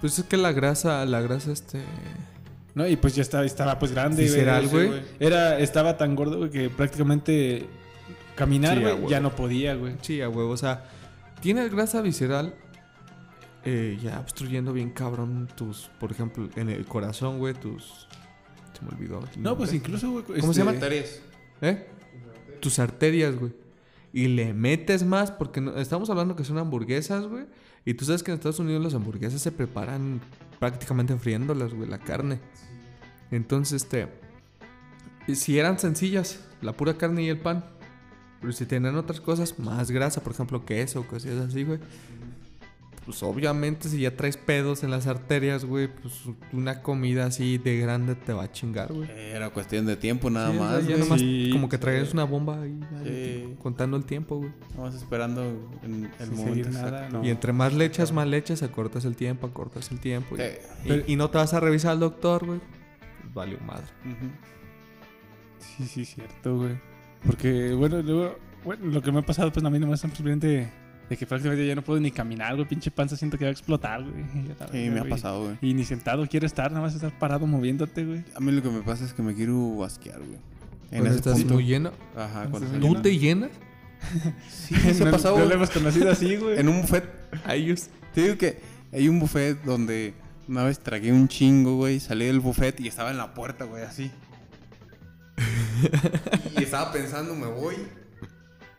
Pues es que la grasa, la grasa, este... No, y pues ya estaba, estaba pues grande, Visceral, güey. güey. Era, estaba tan gordo, güey, que prácticamente caminar, güey, ya no podía, güey. Sí, a huevo. O sea, tienes grasa visceral eh, ya obstruyendo bien cabrón tus... Por ejemplo, en el corazón, güey, tus... Se me olvidó. No, pues incluso, güey. ¿Cómo se llama? Arterias. ¿Eh? Tus arterias, güey. Y le metes más, porque no- estamos hablando que son hamburguesas, güey. Y tú sabes que en Estados Unidos las hamburguesas se preparan prácticamente friéndolas, güey, la carne. Entonces, este. Si eran sencillas, la pura carne y el pan. Pero si tenían otras cosas, más grasa, por ejemplo, queso, cosas así, güey. Pues obviamente, si ya traes pedos en las arterias, güey, pues una comida así de grande te va a chingar, güey. Era cuestión de tiempo nada Sí, más. ya güey. nomás Sí, como que sí. traes una bomba ahí, ahí, Sí. contando el tiempo, güey. Vamos esperando en el momento nada, no. Y entre más le echas, más le echas, acortas el tiempo, acortas el tiempo. Y, Eh, y- pero- y no te vas a revisar al doctor, güey. Pues vale madre. Ujú. Sí, sí, cierto, güey. Porque, bueno, luego, bueno, lo que me ha pasado, pues a mí nomás es simplemente de que prácticamente ya no puedo ni caminar, güey. Pinche panza siento que va a explotar, güey. Y ya la Sí, me ha pasado, güey. Y ni sentado quiero estar, nada más estar parado moviéndote, güey. A mí lo que me pasa es que me quiero basquear, güey. En Cuando ese estás punto. muy lleno. Ajá, Cuando ¿Tú lleno. te llenas? Sí, se ha pasado, No güey. lo hemos conocido así, güey. En un buffet. A ellos. Te digo que hay un buffet donde una vez tragué un chingo, güey. Salí del buffet y estaba en la puerta, güey, así. y estaba pensando, me voy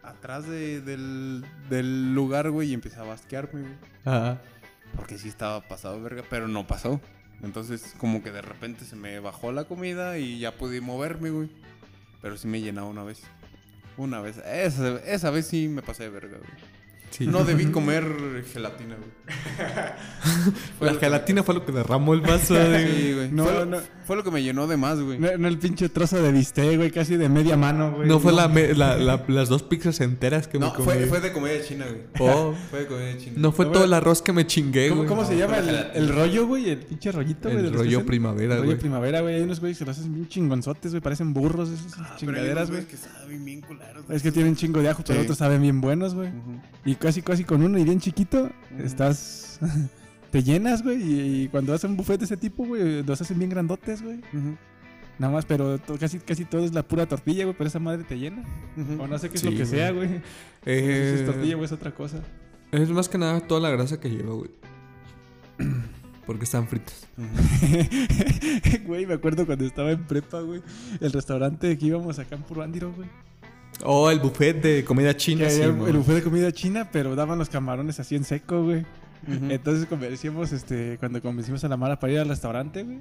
atrás de- del, del lugar, güey, y empecé a basquearme, güey. Ajá. Porque sí estaba pasado, verga, pero no pasó. Entonces, como que de repente se me bajó la comida y ya pude moverme, güey. Pero sí me llenaba una vez. Una vez. Esa, esa vez sí me pasé de verga, güey. Sí. No debí comer gelatina, güey. Fue La lo que gelatina fue lo que derramó el vaso de... Sí, güey. No, fue, lo- no. fue lo que me llenó de más, güey. No, no el pinche trozo de bistec, güey, casi de media mano, güey. No fue la, me- la- la- las dos pizzas enteras que No, me comí. fue, fue de comida china, güey. Oh. Fue de comida china. No fue No, todo güey. el arroz que me chingué, ¿Cómo, güey. cómo se llama el, gelatina. el rollo, güey? El pinche rollito, güey. El rollo primavera, rollo güey. primavera, güey. Hay unos güeyes que lo hacen bien chingonzotes, güey. Parecen burros esas Ah, chingaderas, güey. güeyes que saben bien culeros. Es que tienen chingo de ajo, pero otros saben bien buenos, güey. Y casi, casi con uno y bien chiquito, estás... te llenas, güey. Y, y cuando hacen un buffet de ese tipo, güey, los hacen bien grandotes, güey. Nada más, pero to- casi, casi todo es la pura tortilla, güey. Pero esa madre te llena. O no sé qué es Sí, lo que güey. sea, güey. Eh, Si es tortilla, güey, es otra cosa. es más que nada toda la grasa que lleva, güey. Porque están fritas. Ujú. Güey, me acuerdo cuando estaba en prepa, güey. El restaurante que íbamos acá en Purándiro, güey. Oh, el buffet de comida china, sí, el buffet de comida china, pero daban los camarones así en seco, güey. Entonces convencimos, este, cuando convencimos a la Mara para ir al restaurante, güey.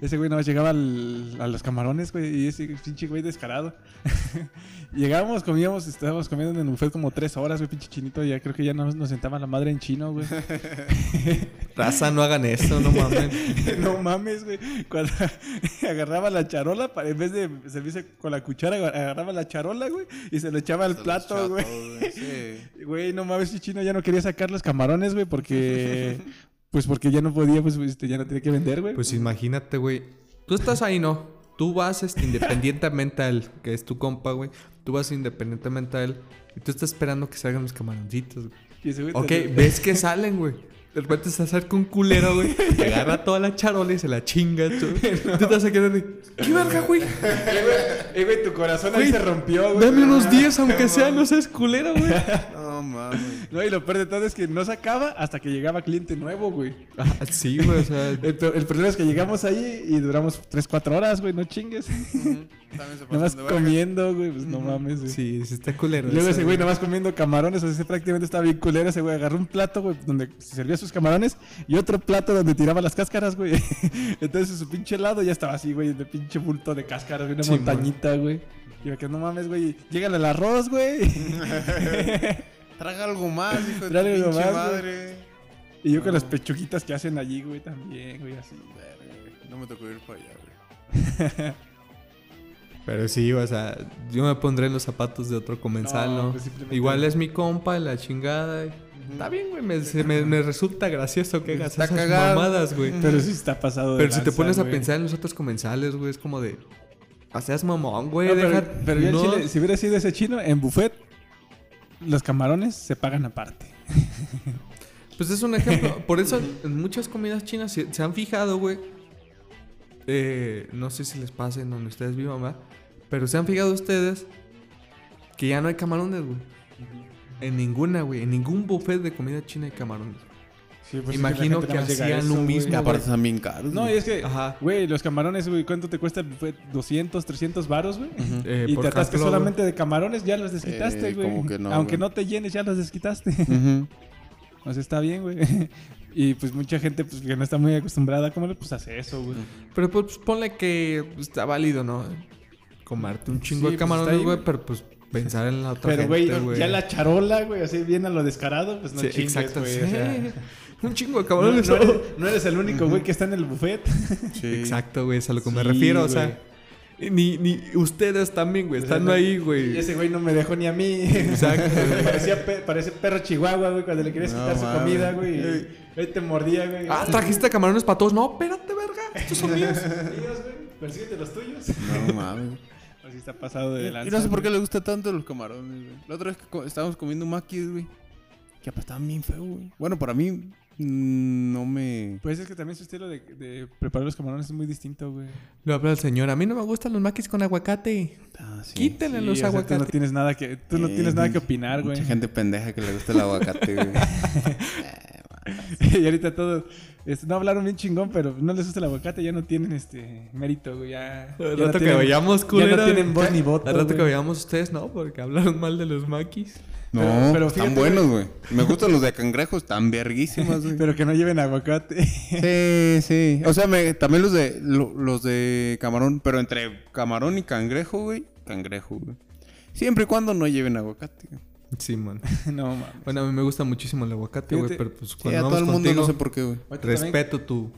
Ese güey nada más llegaba al- a los camarones, güey, y ese pinche güey descarado. Llegábamos, comíamos, estábamos comiendo en el buffet como tres horas, güey, pinche chinito. Ya creo que ya nos, nos sentaba la madre en chino, güey. Raza, no hagan eso, no mames. no mames, güey. Cuando agarraba la charola, para, en vez de servirse con la cuchara, agarraba la charola, güey, y se lo echaba al plato, güey. güey. Sí. No mames, ese chino ya no quería sacar los camarones, güey, porque... Pues porque ya no podía, pues este, ya no tenía que vender, güey. Pues imagínate, güey. Tú estás ahí, ¿no? Tú vas este, independientemente a él, que es tu compa, güey. Tú vas independientemente a él. Y tú estás esperando que salgan los camaroncitos, güey. Ok, ves que salen, güey. De repente se acerca un culero, güey. y Agarra toda la charola y se la chinga, tú. Tú te vas a quedar de... ¿Qué verga, güey? Eh, güey, tu corazón ahí se rompió, güey. Dame unos 10, aunque sea, no seas culero, güey. No mames. No, y lo peor de todo es que no se acaba hasta que llegaba cliente nuevo, güey. Ah, sí, güey, o sea... El, el problema es que llegamos ahí y duramos 3, 4 horas, güey, no chingues. Ujú. También se Nada más pasan de verga. comiendo, güey, pues no mames, güey. Sí, sí está culero. Luego ese güey nada más comiendo camarones, o sea, ese prácticamente estaba bien culero. Ese güey agarró un plato, güey, donde se servía sus camarones y otro plato donde tiraba las cáscaras, güey. Entonces su pinche helado ya estaba así, güey, de pinche bulto de cáscaras, güey, una Sí, montañita, güey. Y yo que no mames, güey, llegale el arroz, güey. Traga algo más, hijo de tu Tráele algo pinche más, güey. madre. y yo con las pechuguitas que hacen allí, güey, también, güey, así. No me tocó ir para allá, güey. Pero sí, o sea, yo me pondré en los zapatos de otro comensal, No, ¿no? pues simplemente- Igual es mi compa, la chingada. Está bien, güey, me, me, me resulta gracioso que hagas Está esas cagado. mamadas, güey. Pero sí está pasado de Pero si te pones a güey. pensar en los otros comensales, güey, es como de... O seas mamón, güey, No, pero, deja- pero yo chile, si hubiera sido ese chino, en buffet, los camarones se pagan aparte. Pues es un ejemplo. Por eso en muchas comidas chinas se, se han fijado, güey. eh, no sé si les pasa en donde ustedes vivan, ¿verdad? Pero se han fijado ustedes que ya no hay camarones, güey. En ninguna, güey. En ningún buffet de comida china hay camarones. Sí, pues es Imagino gente que a hacían lo güey. mismo, Y aparte están bien caros. No, y güey. es que, Ajá. güey, los camarones, güey, ¿cuánto te cuesta el buffet? 200, 300 varos, güey. Eh, y por te atascas solamente de camarones, ya los desquitaste, Eh, güey. que no, Aunque güey. no te llenes, ya los desquitaste. Ujú. o sea, está bien, güey. y pues mucha gente pues, que no está muy acostumbrada a comer, pues hace eso, güey. Pero pues ponle que pues, está válido, ¿no? Comerte un chingo Sí, de pues, camarones, güey, güey. pero pues pensar en la otra Pero, güey, ya la charola, güey, así bien a lo descarado, pues no Sí, chingues, exacto. güey. sí. o sea, un chingo de no, camarones. no eres, no eres el único, güey, que está en el buffet. Sí. Exacto, güey, es a lo que me refiero, o sea. Ni, ni ustedes también, güey, estando ahí, Y güey. ese güey no me dejó ni a mí. Exacto, güey. Parecía pe- parece perro chihuahua, güey, cuando le querías No quitar su comida, güey. y Él te mordía, güey. Ah, trajiste camarones para todos. No, espérate, verga. Estos son míos. Míos, güey. Persíguete los tuyos. No mames. Así está pasado de Y lanza. no sé por qué güey. le gusta tanto los camarones, güey. La otra vez que co- estábamos comiendo maquis, güey. Que estaban bien feo, güey. Bueno, para mí mm, no me... Pues es que también su estilo de, de preparar los camarones es muy distinto, güey. Lo habla el señor. A mí no me gustan los maquis con aguacate. Ah, sí. Quítenle Sí, los o sea, tú no aguacates. tienes nada que, tú no Eh, tienes nada que opinar, güey. Mucha gente pendeja que le gusta el aguacate, güey. y ahorita todos este, no hablaron bien chingón, pero no les gusta el aguacate, ya no tienen este mérito, güey. Ya, ya no rato que tienen- vayamos, Ya culero. no tienen voz ni voto. Al rato que vayamos ustedes, no, porque hablaron mal de los maquis. No, Pero- pero están buenos, güey. Me gustan los de cangrejo, están verguísimas, güey. Pero que no lleven aguacate. Sí, sí. O sea, me- también los de lo- los de camarón, pero entre camarón y cangrejo, güey. Cangrejo, güey. Siempre y cuando no lleven aguacate. güey. Sí, man. no, mames. Bueno, a mí me gusta muchísimo el aguacate, güey, pero pues Sí, cuando a todo el mundo contigo, no sé por qué, güey. Respeto tu,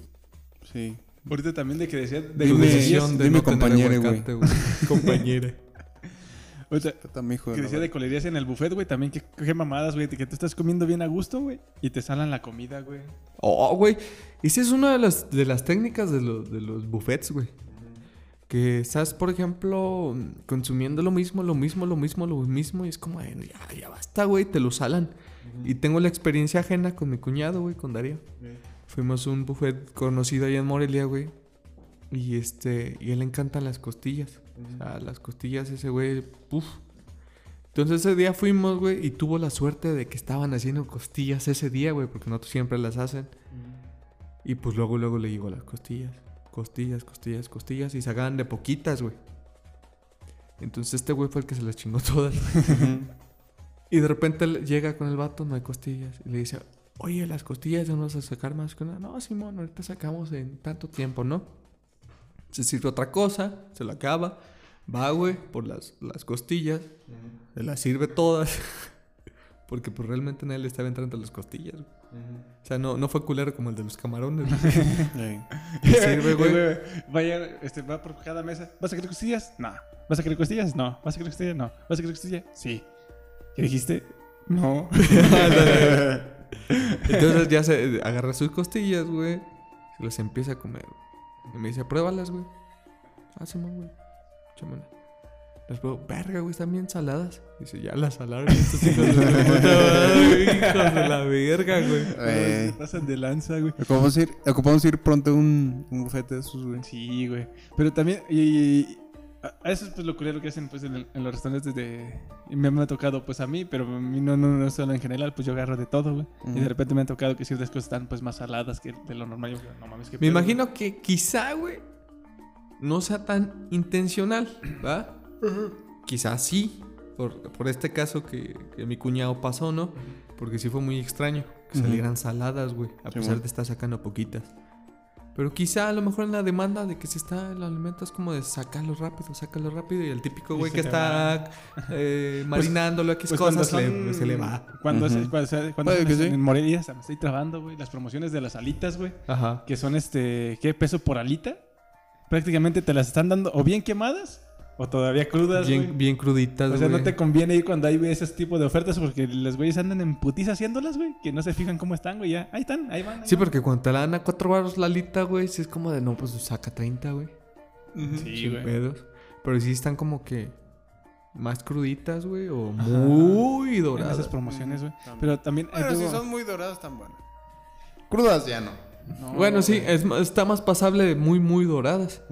Sí. Ahorita también de que decía... De Dime- decisión de dime no tener compañere, aguacate, güey. compañera. ahorita hijo de que decía de colerías en el buffet, güey. También que, qué mamadas, güey. Que tú estás comiendo bien a gusto, güey. Y te salan la comida, güey. Oh, güey. Esa es una de las, de las técnicas de, los de los buffets, güey. Que estás, por ejemplo, consumiendo lo mismo, lo mismo, lo mismo, lo mismo. Y es como, "Ay, ya, ya basta, güey, te lo salan. Y tengo la experiencia ajena con mi cuñado, güey, con Darío. Fuimos a un buffet conocido allá en Morelia, güey. Y este, y a él le encantan las costillas. O sea, las costillas, ese güey, puf. Entonces ese día fuimos, güey, y tuvo la suerte de que estaban haciendo costillas ese día, güey, porque no siempre las hacen. Y pues luego, luego le llegó las costillas. Costillas, costillas, costillas. Y sacaban de poquitas, güey. Entonces este güey fue el que se las chingó todas. Y de repente le- llega con el vato, no hay costillas. Y le dice, Oye, las costillas ya no vas a sacar más que una. No, Simón, ahorita sacamos en tanto tiempo, ¿no? Se sirve otra cosa, se lo acaba. Va, güey, por las, las costillas. Se las sirve todas. Porque pues realmente nadie le estaba entrando las costillas, güey. O sea, no, no fue culero como el de los camarones. sirve, güey. Vaya, este, va por cada mesa. ¿Vas a querer costillas? No. ¿Vas a querer costillas? No. ¿Vas a querer costillas? No. ¿Vas a querer costillas? Sí. ¿Qué dijiste? No. Entonces ya se agarra sus costillas, güey. Se las empieza a comer. Y me dice, pruébalas, güey. Ah, Simón, güey. Las pruebo, verga, güey, están bien saladas. Dice, ya las salaron estos hijos de la puta madre, hijos de la verga, güey. eh, Se pasan de lanza, güey. ocupamos ir, ocupamos ir pronto a un, un bufete de esos, güey. Sí, güey. Pero también, y, y- a eso es pues lo culero que hacen pues en, el- en los restaurantes de... y me, me ha tocado pues a mí, pero a mí no, no, no solo en general, pues yo agarro de todo, güey. Y de repente me ha tocado que ciertas cosas están pues más saladas que de lo normal. Yo, no mames, que Me imagino que quizá, güey, no sea tan intencional, ¿va? Quizá sí, por, por este caso que, que mi cuñado pasó, ¿no? Porque sí fue muy extraño que salieran saladas, güey, a Sí, pesar bueno. de estar sacando poquitas. Pero quizá a lo mejor en la demanda de que se está el alimento es como de sacarlo rápido, sácalo rápido y el típico güey que está eh, marinándolo, X Pues cuando cosas, le- son- se le va. Cuando, Ujú. se- cuando, cuando son sí. en Morelia, se me estoy trabando, güey. Las promociones de las alitas, güey. Ajá. Que son este, ¿qué? Peso por alita. Prácticamente te las están dando o bien quemadas o todavía crudas, güey. Bien, bien cruditas, O sea, no güey. te conviene ir cuando hay güey, ese tipo de ofertas porque los güeyes andan en putiza haciéndolas, güey. Que no se fijan cómo están, güey. Ya, ahí están, ahí van. ahí Sí, van. porque cuando te la dan a cuatro baros la alita, güey, sí es como de, no, pues saca 30, güey. Sí, Sin güey. pedos. Pero sí están como que más cruditas, güey, o muy En doradas. esas promociones, güey. También. Pero también. Bueno, eh, si son muy doradas, tan buenas. Crudas ya no. No, Bueno, sí, es, está más pasable de muy, muy doradas.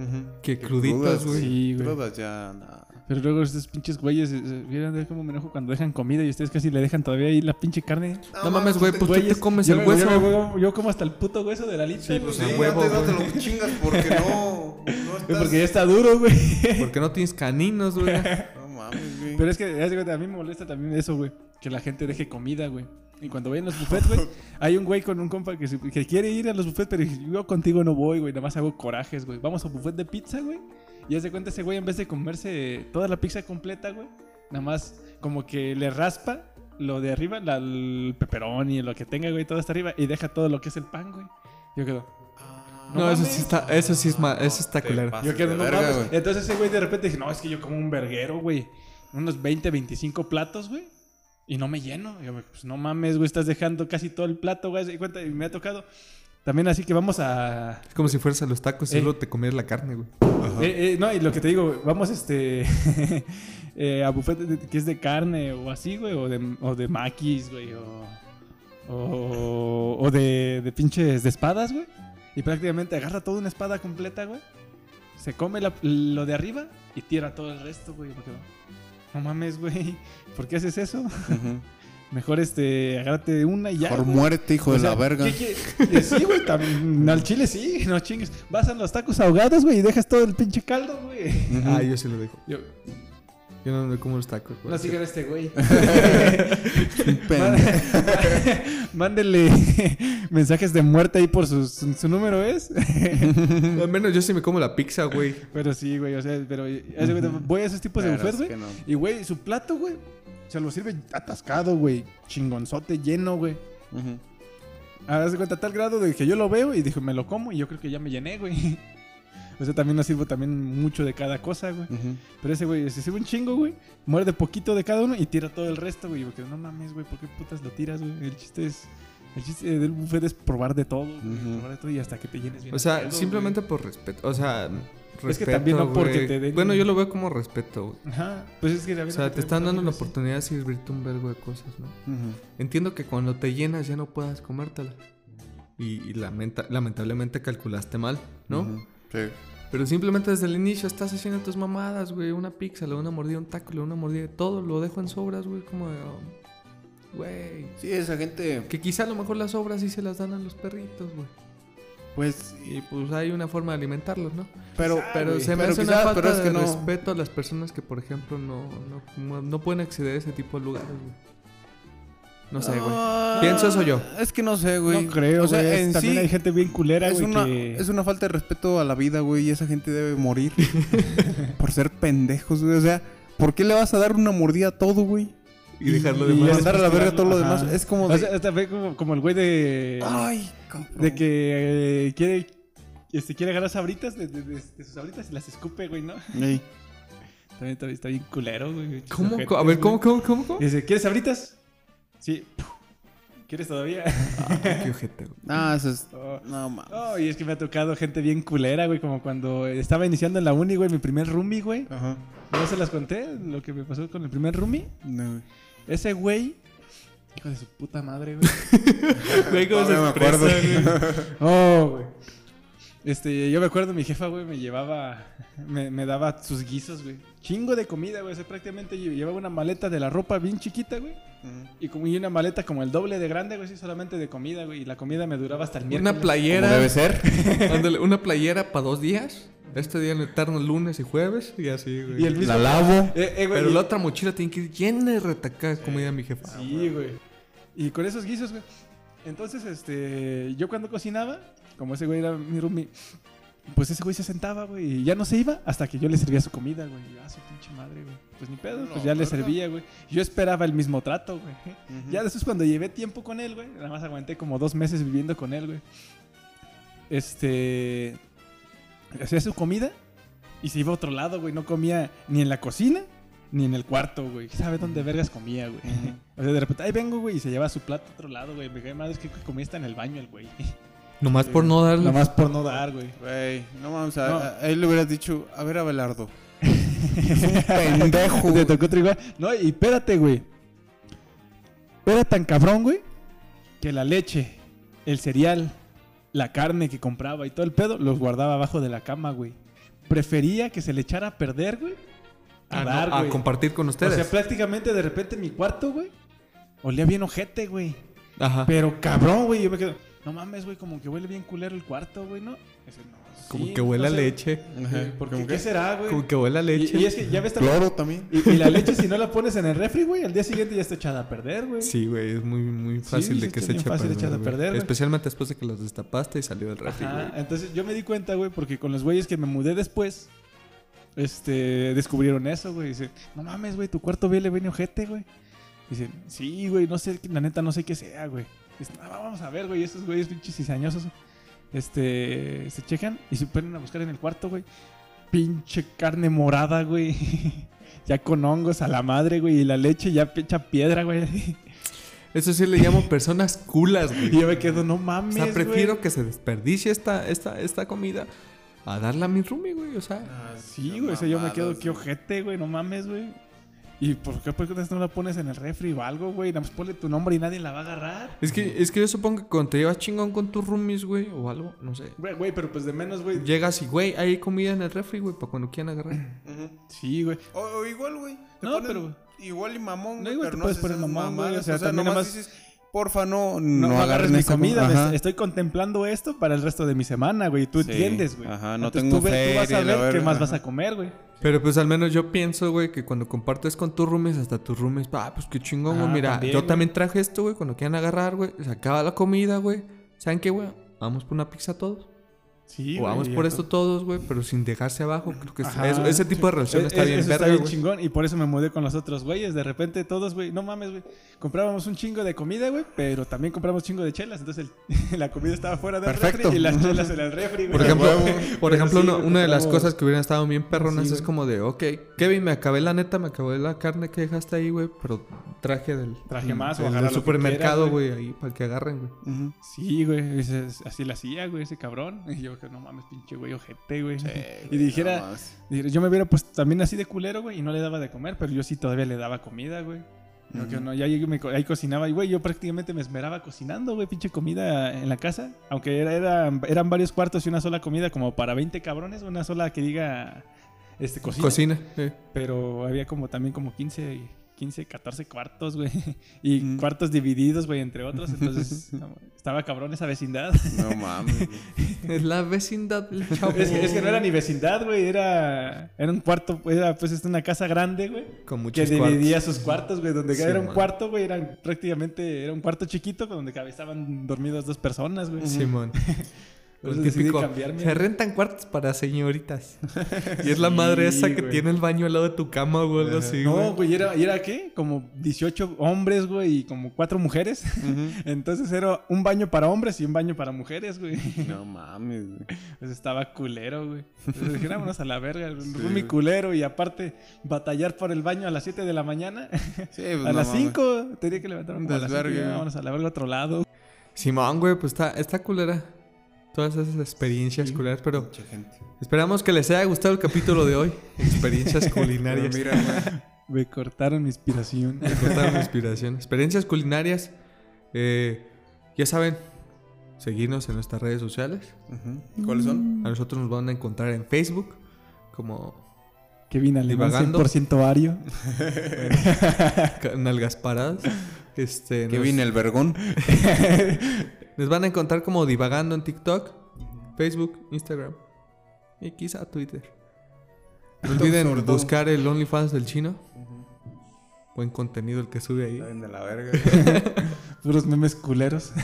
Que cruditas, güey. Sí, güey. Crudas ya, nada. Pero luego estos pinches güeyes, eh, eh, vieron cómo me enojo cuando dejan comida y ustedes casi le dejan todavía ahí la pinche carne. No mames, güey, pues tú te comes yo el me- hueso. Yo, me- yo- yo como hasta el puto hueso de la lita. Sí, pues, Sí, huevo, no te lo chingas porque no. no estás... Porque ya está duro, güey. Porque no tienes caninos, güey. No mames, güey. Pero es que a mí me molesta también eso, güey. Que la gente deje comida, güey. Y cuando vayan a los buffets, güey, hay un güey con un compa que, se- que quiere ir a los buffets, pero dice, yo contigo no voy, güey. Nada más hago corajes, güey. Vamos a buffet de pizza, güey. Y haz de cuenta ese güey, en vez de comerse toda la pizza completa, güey, nada más como que le raspa lo de arriba, la, el pepperoni, lo que tenga, güey, todo hasta arriba, y deja todo lo que es el pan, güey. Yo quedo, No, eso sí está, eso sí es ma- eso está culero. yo quedo, no verga. Entonces ese güey de repente dije, no, es que yo como un verguero, güey. Unos 20, 25 platos, güey. Y no me lleno. Yo, pues no mames, güey, estás dejando casi todo el plato, güey. Y cuenta, y me ha tocado. También así que vamos a... Es como si fueras a los tacos y Eh. solo te comieras la carne, güey. Eh, eh, no, y lo que te digo, güey, vamos este... eh, a buffet que es de carne o así, güey. O de, o de maquis, güey. O, o, o de, de pinches de espadas, güey. Y prácticamente agarra toda una espada completa, güey. Se come la- lo de arriba y tira todo el resto, güey. porque, No mames, güey. ¿Por qué haces eso? Mejor este, agárrate una y ya. Por güey. muerte, hijo O de sea, la verga. ¿qué Sí, güey, también al chile sí, no chingues. Vas a los tacos ahogados, güey, y dejas todo el pinche caldo, güey. Ujú. Ah, yo sí lo dejo. Yo, Yo no me como los tacos, güey. no sigan a este güey. Mándele mensajes de muerte ahí por su, su, su número es. Al menos yo sí me como la pizza, güey. pero sí, güey, o sea, pero cuenta, voy a esos tipos de buffet, es güey. que no. Y, güey, su plato, güey, se lo sirve atascado, güey. Chingonzote, lleno, güey. Haz de cuenta a tal grado de que yo lo veo y dije, me lo como y yo creo que ya me llené, güey. O sea, también no sirvo también mucho de cada cosa, güey. Pero ese güey se sirve un chingo, güey. Muerde poquito de cada uno y tira todo el resto, güey. Porque no mames, güey, ¿por qué putas lo tiras, güey? El chiste es. El chiste del buffet es probar de todo, güey, probar de todo y hasta que te llenes bien. O sea, simplemente por respeto. O sea, respeto, también no porque güey. te den- Bueno, yo lo veo como respeto, güey. Ajá. Pues es que O sea, te están dando la oportunidad de servirte un vergo de cosas, ¿no? Ujú. Entiendo que cuando te llenas ya no puedas comértela. Y, y lamenta- lamentablemente calculaste mal, ¿no? Sí. Pero simplemente desde el inicio estás haciendo tus mamadas, güey. Una pizza, una mordida, un taco, una mordida todo. Lo dejo en sobras, güey. Como de... oh, Güey. Sí, esa gente, que quizá a lo mejor las sobras sí se las dan a los perritos, güey. pues, Y pues hay una forma de alimentarlos, ¿no? pero, Pero güey, se me pero hace quizás- una falta pero es que de no. respeto a las personas que, por ejemplo, no, no, no pueden acceder a ese tipo de lugares, güey. No sé, güey. Ah, Pienso eso yo. Es que no sé, güey. No creo, O sea, güey. en También sí, hay gente bien culera, es güey, una, que... es una falta de respeto a la vida, güey, y esa gente debe morir por ser pendejos, güey. O sea, ¿por qué le vas a dar una mordida a todo, güey? Y dejarlo y de más. mandar a la verga todo lo Ajá. demás. Es como O de... sea, hasta ve como, como el güey de... Ay, cabrón. De que eh, quiere... Este, quiere agarrar sabritas de, de- de- de sus sabritas y las escupe, güey, ¿no? Ey. También está, bien culero, güey. ¿Cómo? A ver, güey. ¿cómo, cómo, cómo? cómo? Y dice, ¿quieres sabritas? Sí. ¿Quieres todavía? Ah, qué ojete, güey. Ah, eso es... Oh. No, mames. Oh, y es que me ha tocado gente bien culera, güey, como cuando estaba iniciando en la uni, güey, mi primer roomie, güey. Ajá. ¿No se las conté? Lo que me pasó con el primer roomie. No, güey. Ese güey, hijo de su puta madre, güey. Güey, cómo se No me expresa, acuerdo. güey. Oh, güey. Este, yo me acuerdo, mi jefa, güey, me llevaba, me, me daba sus guisos, güey. Chingo de comida, güey. O sea, prácticamente lle- llevaba una maleta de la ropa bien chiquita, güey. Y como y una maleta como el doble de grande, güey, sí, solamente de comida, güey. Y la comida me duraba hasta el miércoles. Una playera. Como debe ser. Ándale, una playera para dos días. Este día en eterno lunes y jueves. Y así, güey. Y el mismo... La lavo. Eh, eh, güey, Pero y- la otra mochila tiene que ir llena de retacada de comida mi jefa. Sí, güey. Y con esos guisos, güey. Entonces, este, yo cuando cocinaba, como ese güey era mi roomie, pues ese güey se sentaba, güey, y ya no se iba hasta que yo le servía su comida, güey. Y, Ah, su pinche madre, güey. Pues ni pedo, No, pues ya le servía, güey. Yo esperaba el mismo trato, güey. Ya después cuando llevé tiempo con él, güey, nada más aguanté como dos meses viviendo con él, güey. Este, hacía su comida y se iba a otro lado, güey. No comía ni en la cocina ni en el cuarto, güey. ¿Sabe dónde vergas comía, güey? O sea, de repente, ahí vengo, güey, y se lleva su plato a otro lado, güey. Me cae madre, es que comía hasta en el baño el güey. Nomás por no darle. Nada más por no dar, güey. Güey, no mames, a, No. a- a él le hubieras dicho, a ver, Abelardo. es un pendejo. Te tocó otro igual. No, y espérate, güey. Era tan cabrón, güey, que la leche, el cereal, la carne que compraba y todo el pedo, los guardaba abajo de la cama, güey. Prefería que se le echara a perder, güey. A a, no- dar, a güey. compartir con O ustedes. sea, prácticamente de repente mi cuarto, güey, olía bien ojete, güey. Ajá. Pero cabrón, güey, yo me quedo, no mames, güey, como que huele bien culero el cuarto, güey, ¿no? Ese, no, Como sí, que huele no a sé, leche. Ajá, eh, ¿por qué? como ¿Qué que- será, güey? Como que huele a Y, leche. y es que ya ves también- Cloro también. y, y la leche, si no la pones en el refri, güey, al día siguiente ya está echada a perder, güey. Sí, güey, es muy, muy fácil sí, de que se eche a perder. echada a güey. perder, güey. Especialmente después de que los destapaste y salió del refri, Ajá, güey. entonces yo me di cuenta, güey, porque con los güeyes que me mudé después, este, descubrieron eso, güey. Dice, no mames, güey, tu cuarto viene bien ojete, güey. Dice, sí, güey, no sé, la neta no sé qué sea, güey. Dice, "No, vamos a ver, güey, esos güeyes pinches cizañosos, este, se checan y se ponen a buscar en el cuarto, güey. Pinche carne morada, güey. ya con hongos a la madre, güey, y la leche ya hecha piedra, güey. Eso sí le llamo personas culas, y güey. yo me quedo, no O mames, sea, prefiero güey". que se desperdicie esta, esta, esta comida a darla a mi roomie, güey. O sea, Sí, güey, o sea, yo me quedo, qué ojete, güey, no mames, güey. ¿Y por qué qué no la pones en el refri o algo, güey? Nada más ponle tu nombre y nadie la va a agarrar. es que, es que yo supongo que cuando te llevas chingón con tus roomies, güey, o algo, no sé. Güey, güey, pero pues de menos, güey. Llegas y, güey, hay comida en el refri, güey, para cuando quieran agarrar. Sí, güey. O, o igual, güey. No, ponen pero- Igual y mamón, No, güey, igual pero te no puedes poner mamón, güey, mamadas, o sea, también nomás nomás- dices, porfa, no, No, no, no agarres mi comida. Ajá. Estoy contemplando esto para el resto de mi semana, güey. Tú Sí. entiendes, güey. Ajá, no Entonces, tengo tú, tú vas a ver qué más ajá. vas a comer, güey. Pero pues al menos yo pienso, güey, que cuando compartes con tus roomies, hasta tus roomies, ah, pues qué chingón, güey. Ah, Mira, también, yo güey. también traje esto, güey, cuando quieran agarrar, güey. Se acaba la comida, güey. ¿Saben qué, güey? Vamos por una pizza todos. Sí, o güey, por esto todos, güey, pero sin dejarse abajo. Creo que Ajá, ese tipo de relación Es- está es- bien eso verga, bien güey. chingón y por eso me mudé con los otros güeyes. De repente todos, güey, no mames, güey. Comprábamos un chingo de comida, güey, pero también compramos chingo de chelas. Entonces el- la comida estaba fuera del Perfecto. refri y las chelas en el refri, güey. Por ejemplo, por ejemplo sí, una, de las cosas que hubieran estado bien perronas Sí, es como de, ok, Kevin, me acabé la neta, me acabé la carne que dejaste ahí, güey, pero traje del, Traje más o del, agarra del supermercado, quieras, güey. ahí para que agarren, güey. Sí, güey, así la hacía, güey, ese cabrón. Y yo, que no mames, pinche güey, ojete, güey. Sí, y dijera, no yo me hubiera pues también así de culero, güey, y no le daba de comer, pero yo sí todavía le daba comida, güey. No, ya llegué, me ahí cocinaba y, güey, yo prácticamente me esmeraba cocinando, güey, pinche comida en la casa. Aunque era, era- eran varios cuartos y una sola comida como para 20 cabrones, una sola que diga, este, cocina. Cocina. sí. Pero había como también como 15 y 15, 14 cuartos, güey. Y Mm. cuartos divididos, güey, entre otros. Entonces, no, estaba cabrón esa vecindad. No mames. güey. Es la vecindad del chavo. Es que, es que no era ni vecindad, güey. Era, era un cuarto, era pues es una casa grande, güey. Con Que muchos dividía cuartos. sus cuartos, güey. Donde Sí, era un man. cuarto, güey. Era prácticamente, era un cuarto chiquito donde estaban dormidas dos personas, güey. Simón. Por El eso decidí típico. Se rentan cuartos para señoritas. y es la madre Sí, esa que güey. tiene el baño al lado de tu cama o algo así, no, güey. güey, era, ¿y era qué? Como 18 hombres, güey, y como cuatro mujeres. Ujú. Entonces era un baño para hombres y un baño para mujeres, güey. No mames. güey. Pues estaba culero, güey. Entonces dije, vámonos a la verga. Fue mi güey. culero y aparte batallar por el baño a las 7 de la mañana. Sí, pues, a no las mames. 5 tenía que levantarme a las Desvergue, 5. güey. Vámonos a la verga a otro lado. Simón, güey, pues está, está culera. Todas esas experiencias culeras, pero Mucha gente. esperamos que les haya gustado el capítulo de hoy. Experiencias culinarias. Mira. Me cortaron mi inspiración. Me cortaron la inspiración. Experiencias culinarias. eh, ya saben, seguirnos en nuestras redes sociales. ¿Cuáles son? A nosotros nos van a encontrar en Facebook como Kevin Alemán, Divagando. 100% ario. Ca- Nalgas Paradas. Este, Que nos- viene el vergón. Nos van a encontrar como divagando en TikTok, Facebook, Instagram y quizá Twitter. No olviden buscar el OnlyFans del chino. Buen contenido el que sube ahí. De la verga. Puros memes culeros.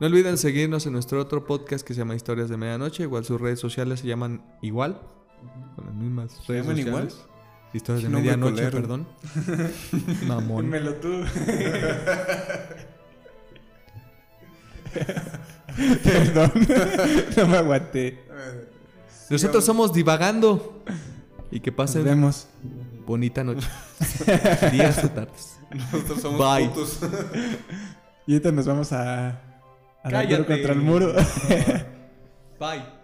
No olviden seguirnos en nuestro otro podcast que se llama Historias de Medianoche. Igual sus redes sociales se llaman igual. Con las mismas redes llaman sociales. igual? Historias de Medianoche, perdón. Mamón. Dímelo tú. Perdón. no me aguanté. Nosotros somos divagando. Y que Nos pasen vemos. bonita noche. Días o tardes. Nosotros somos Bye. putos. Y ahorita nos vamos a, a Cállate. contra el muro. Bye.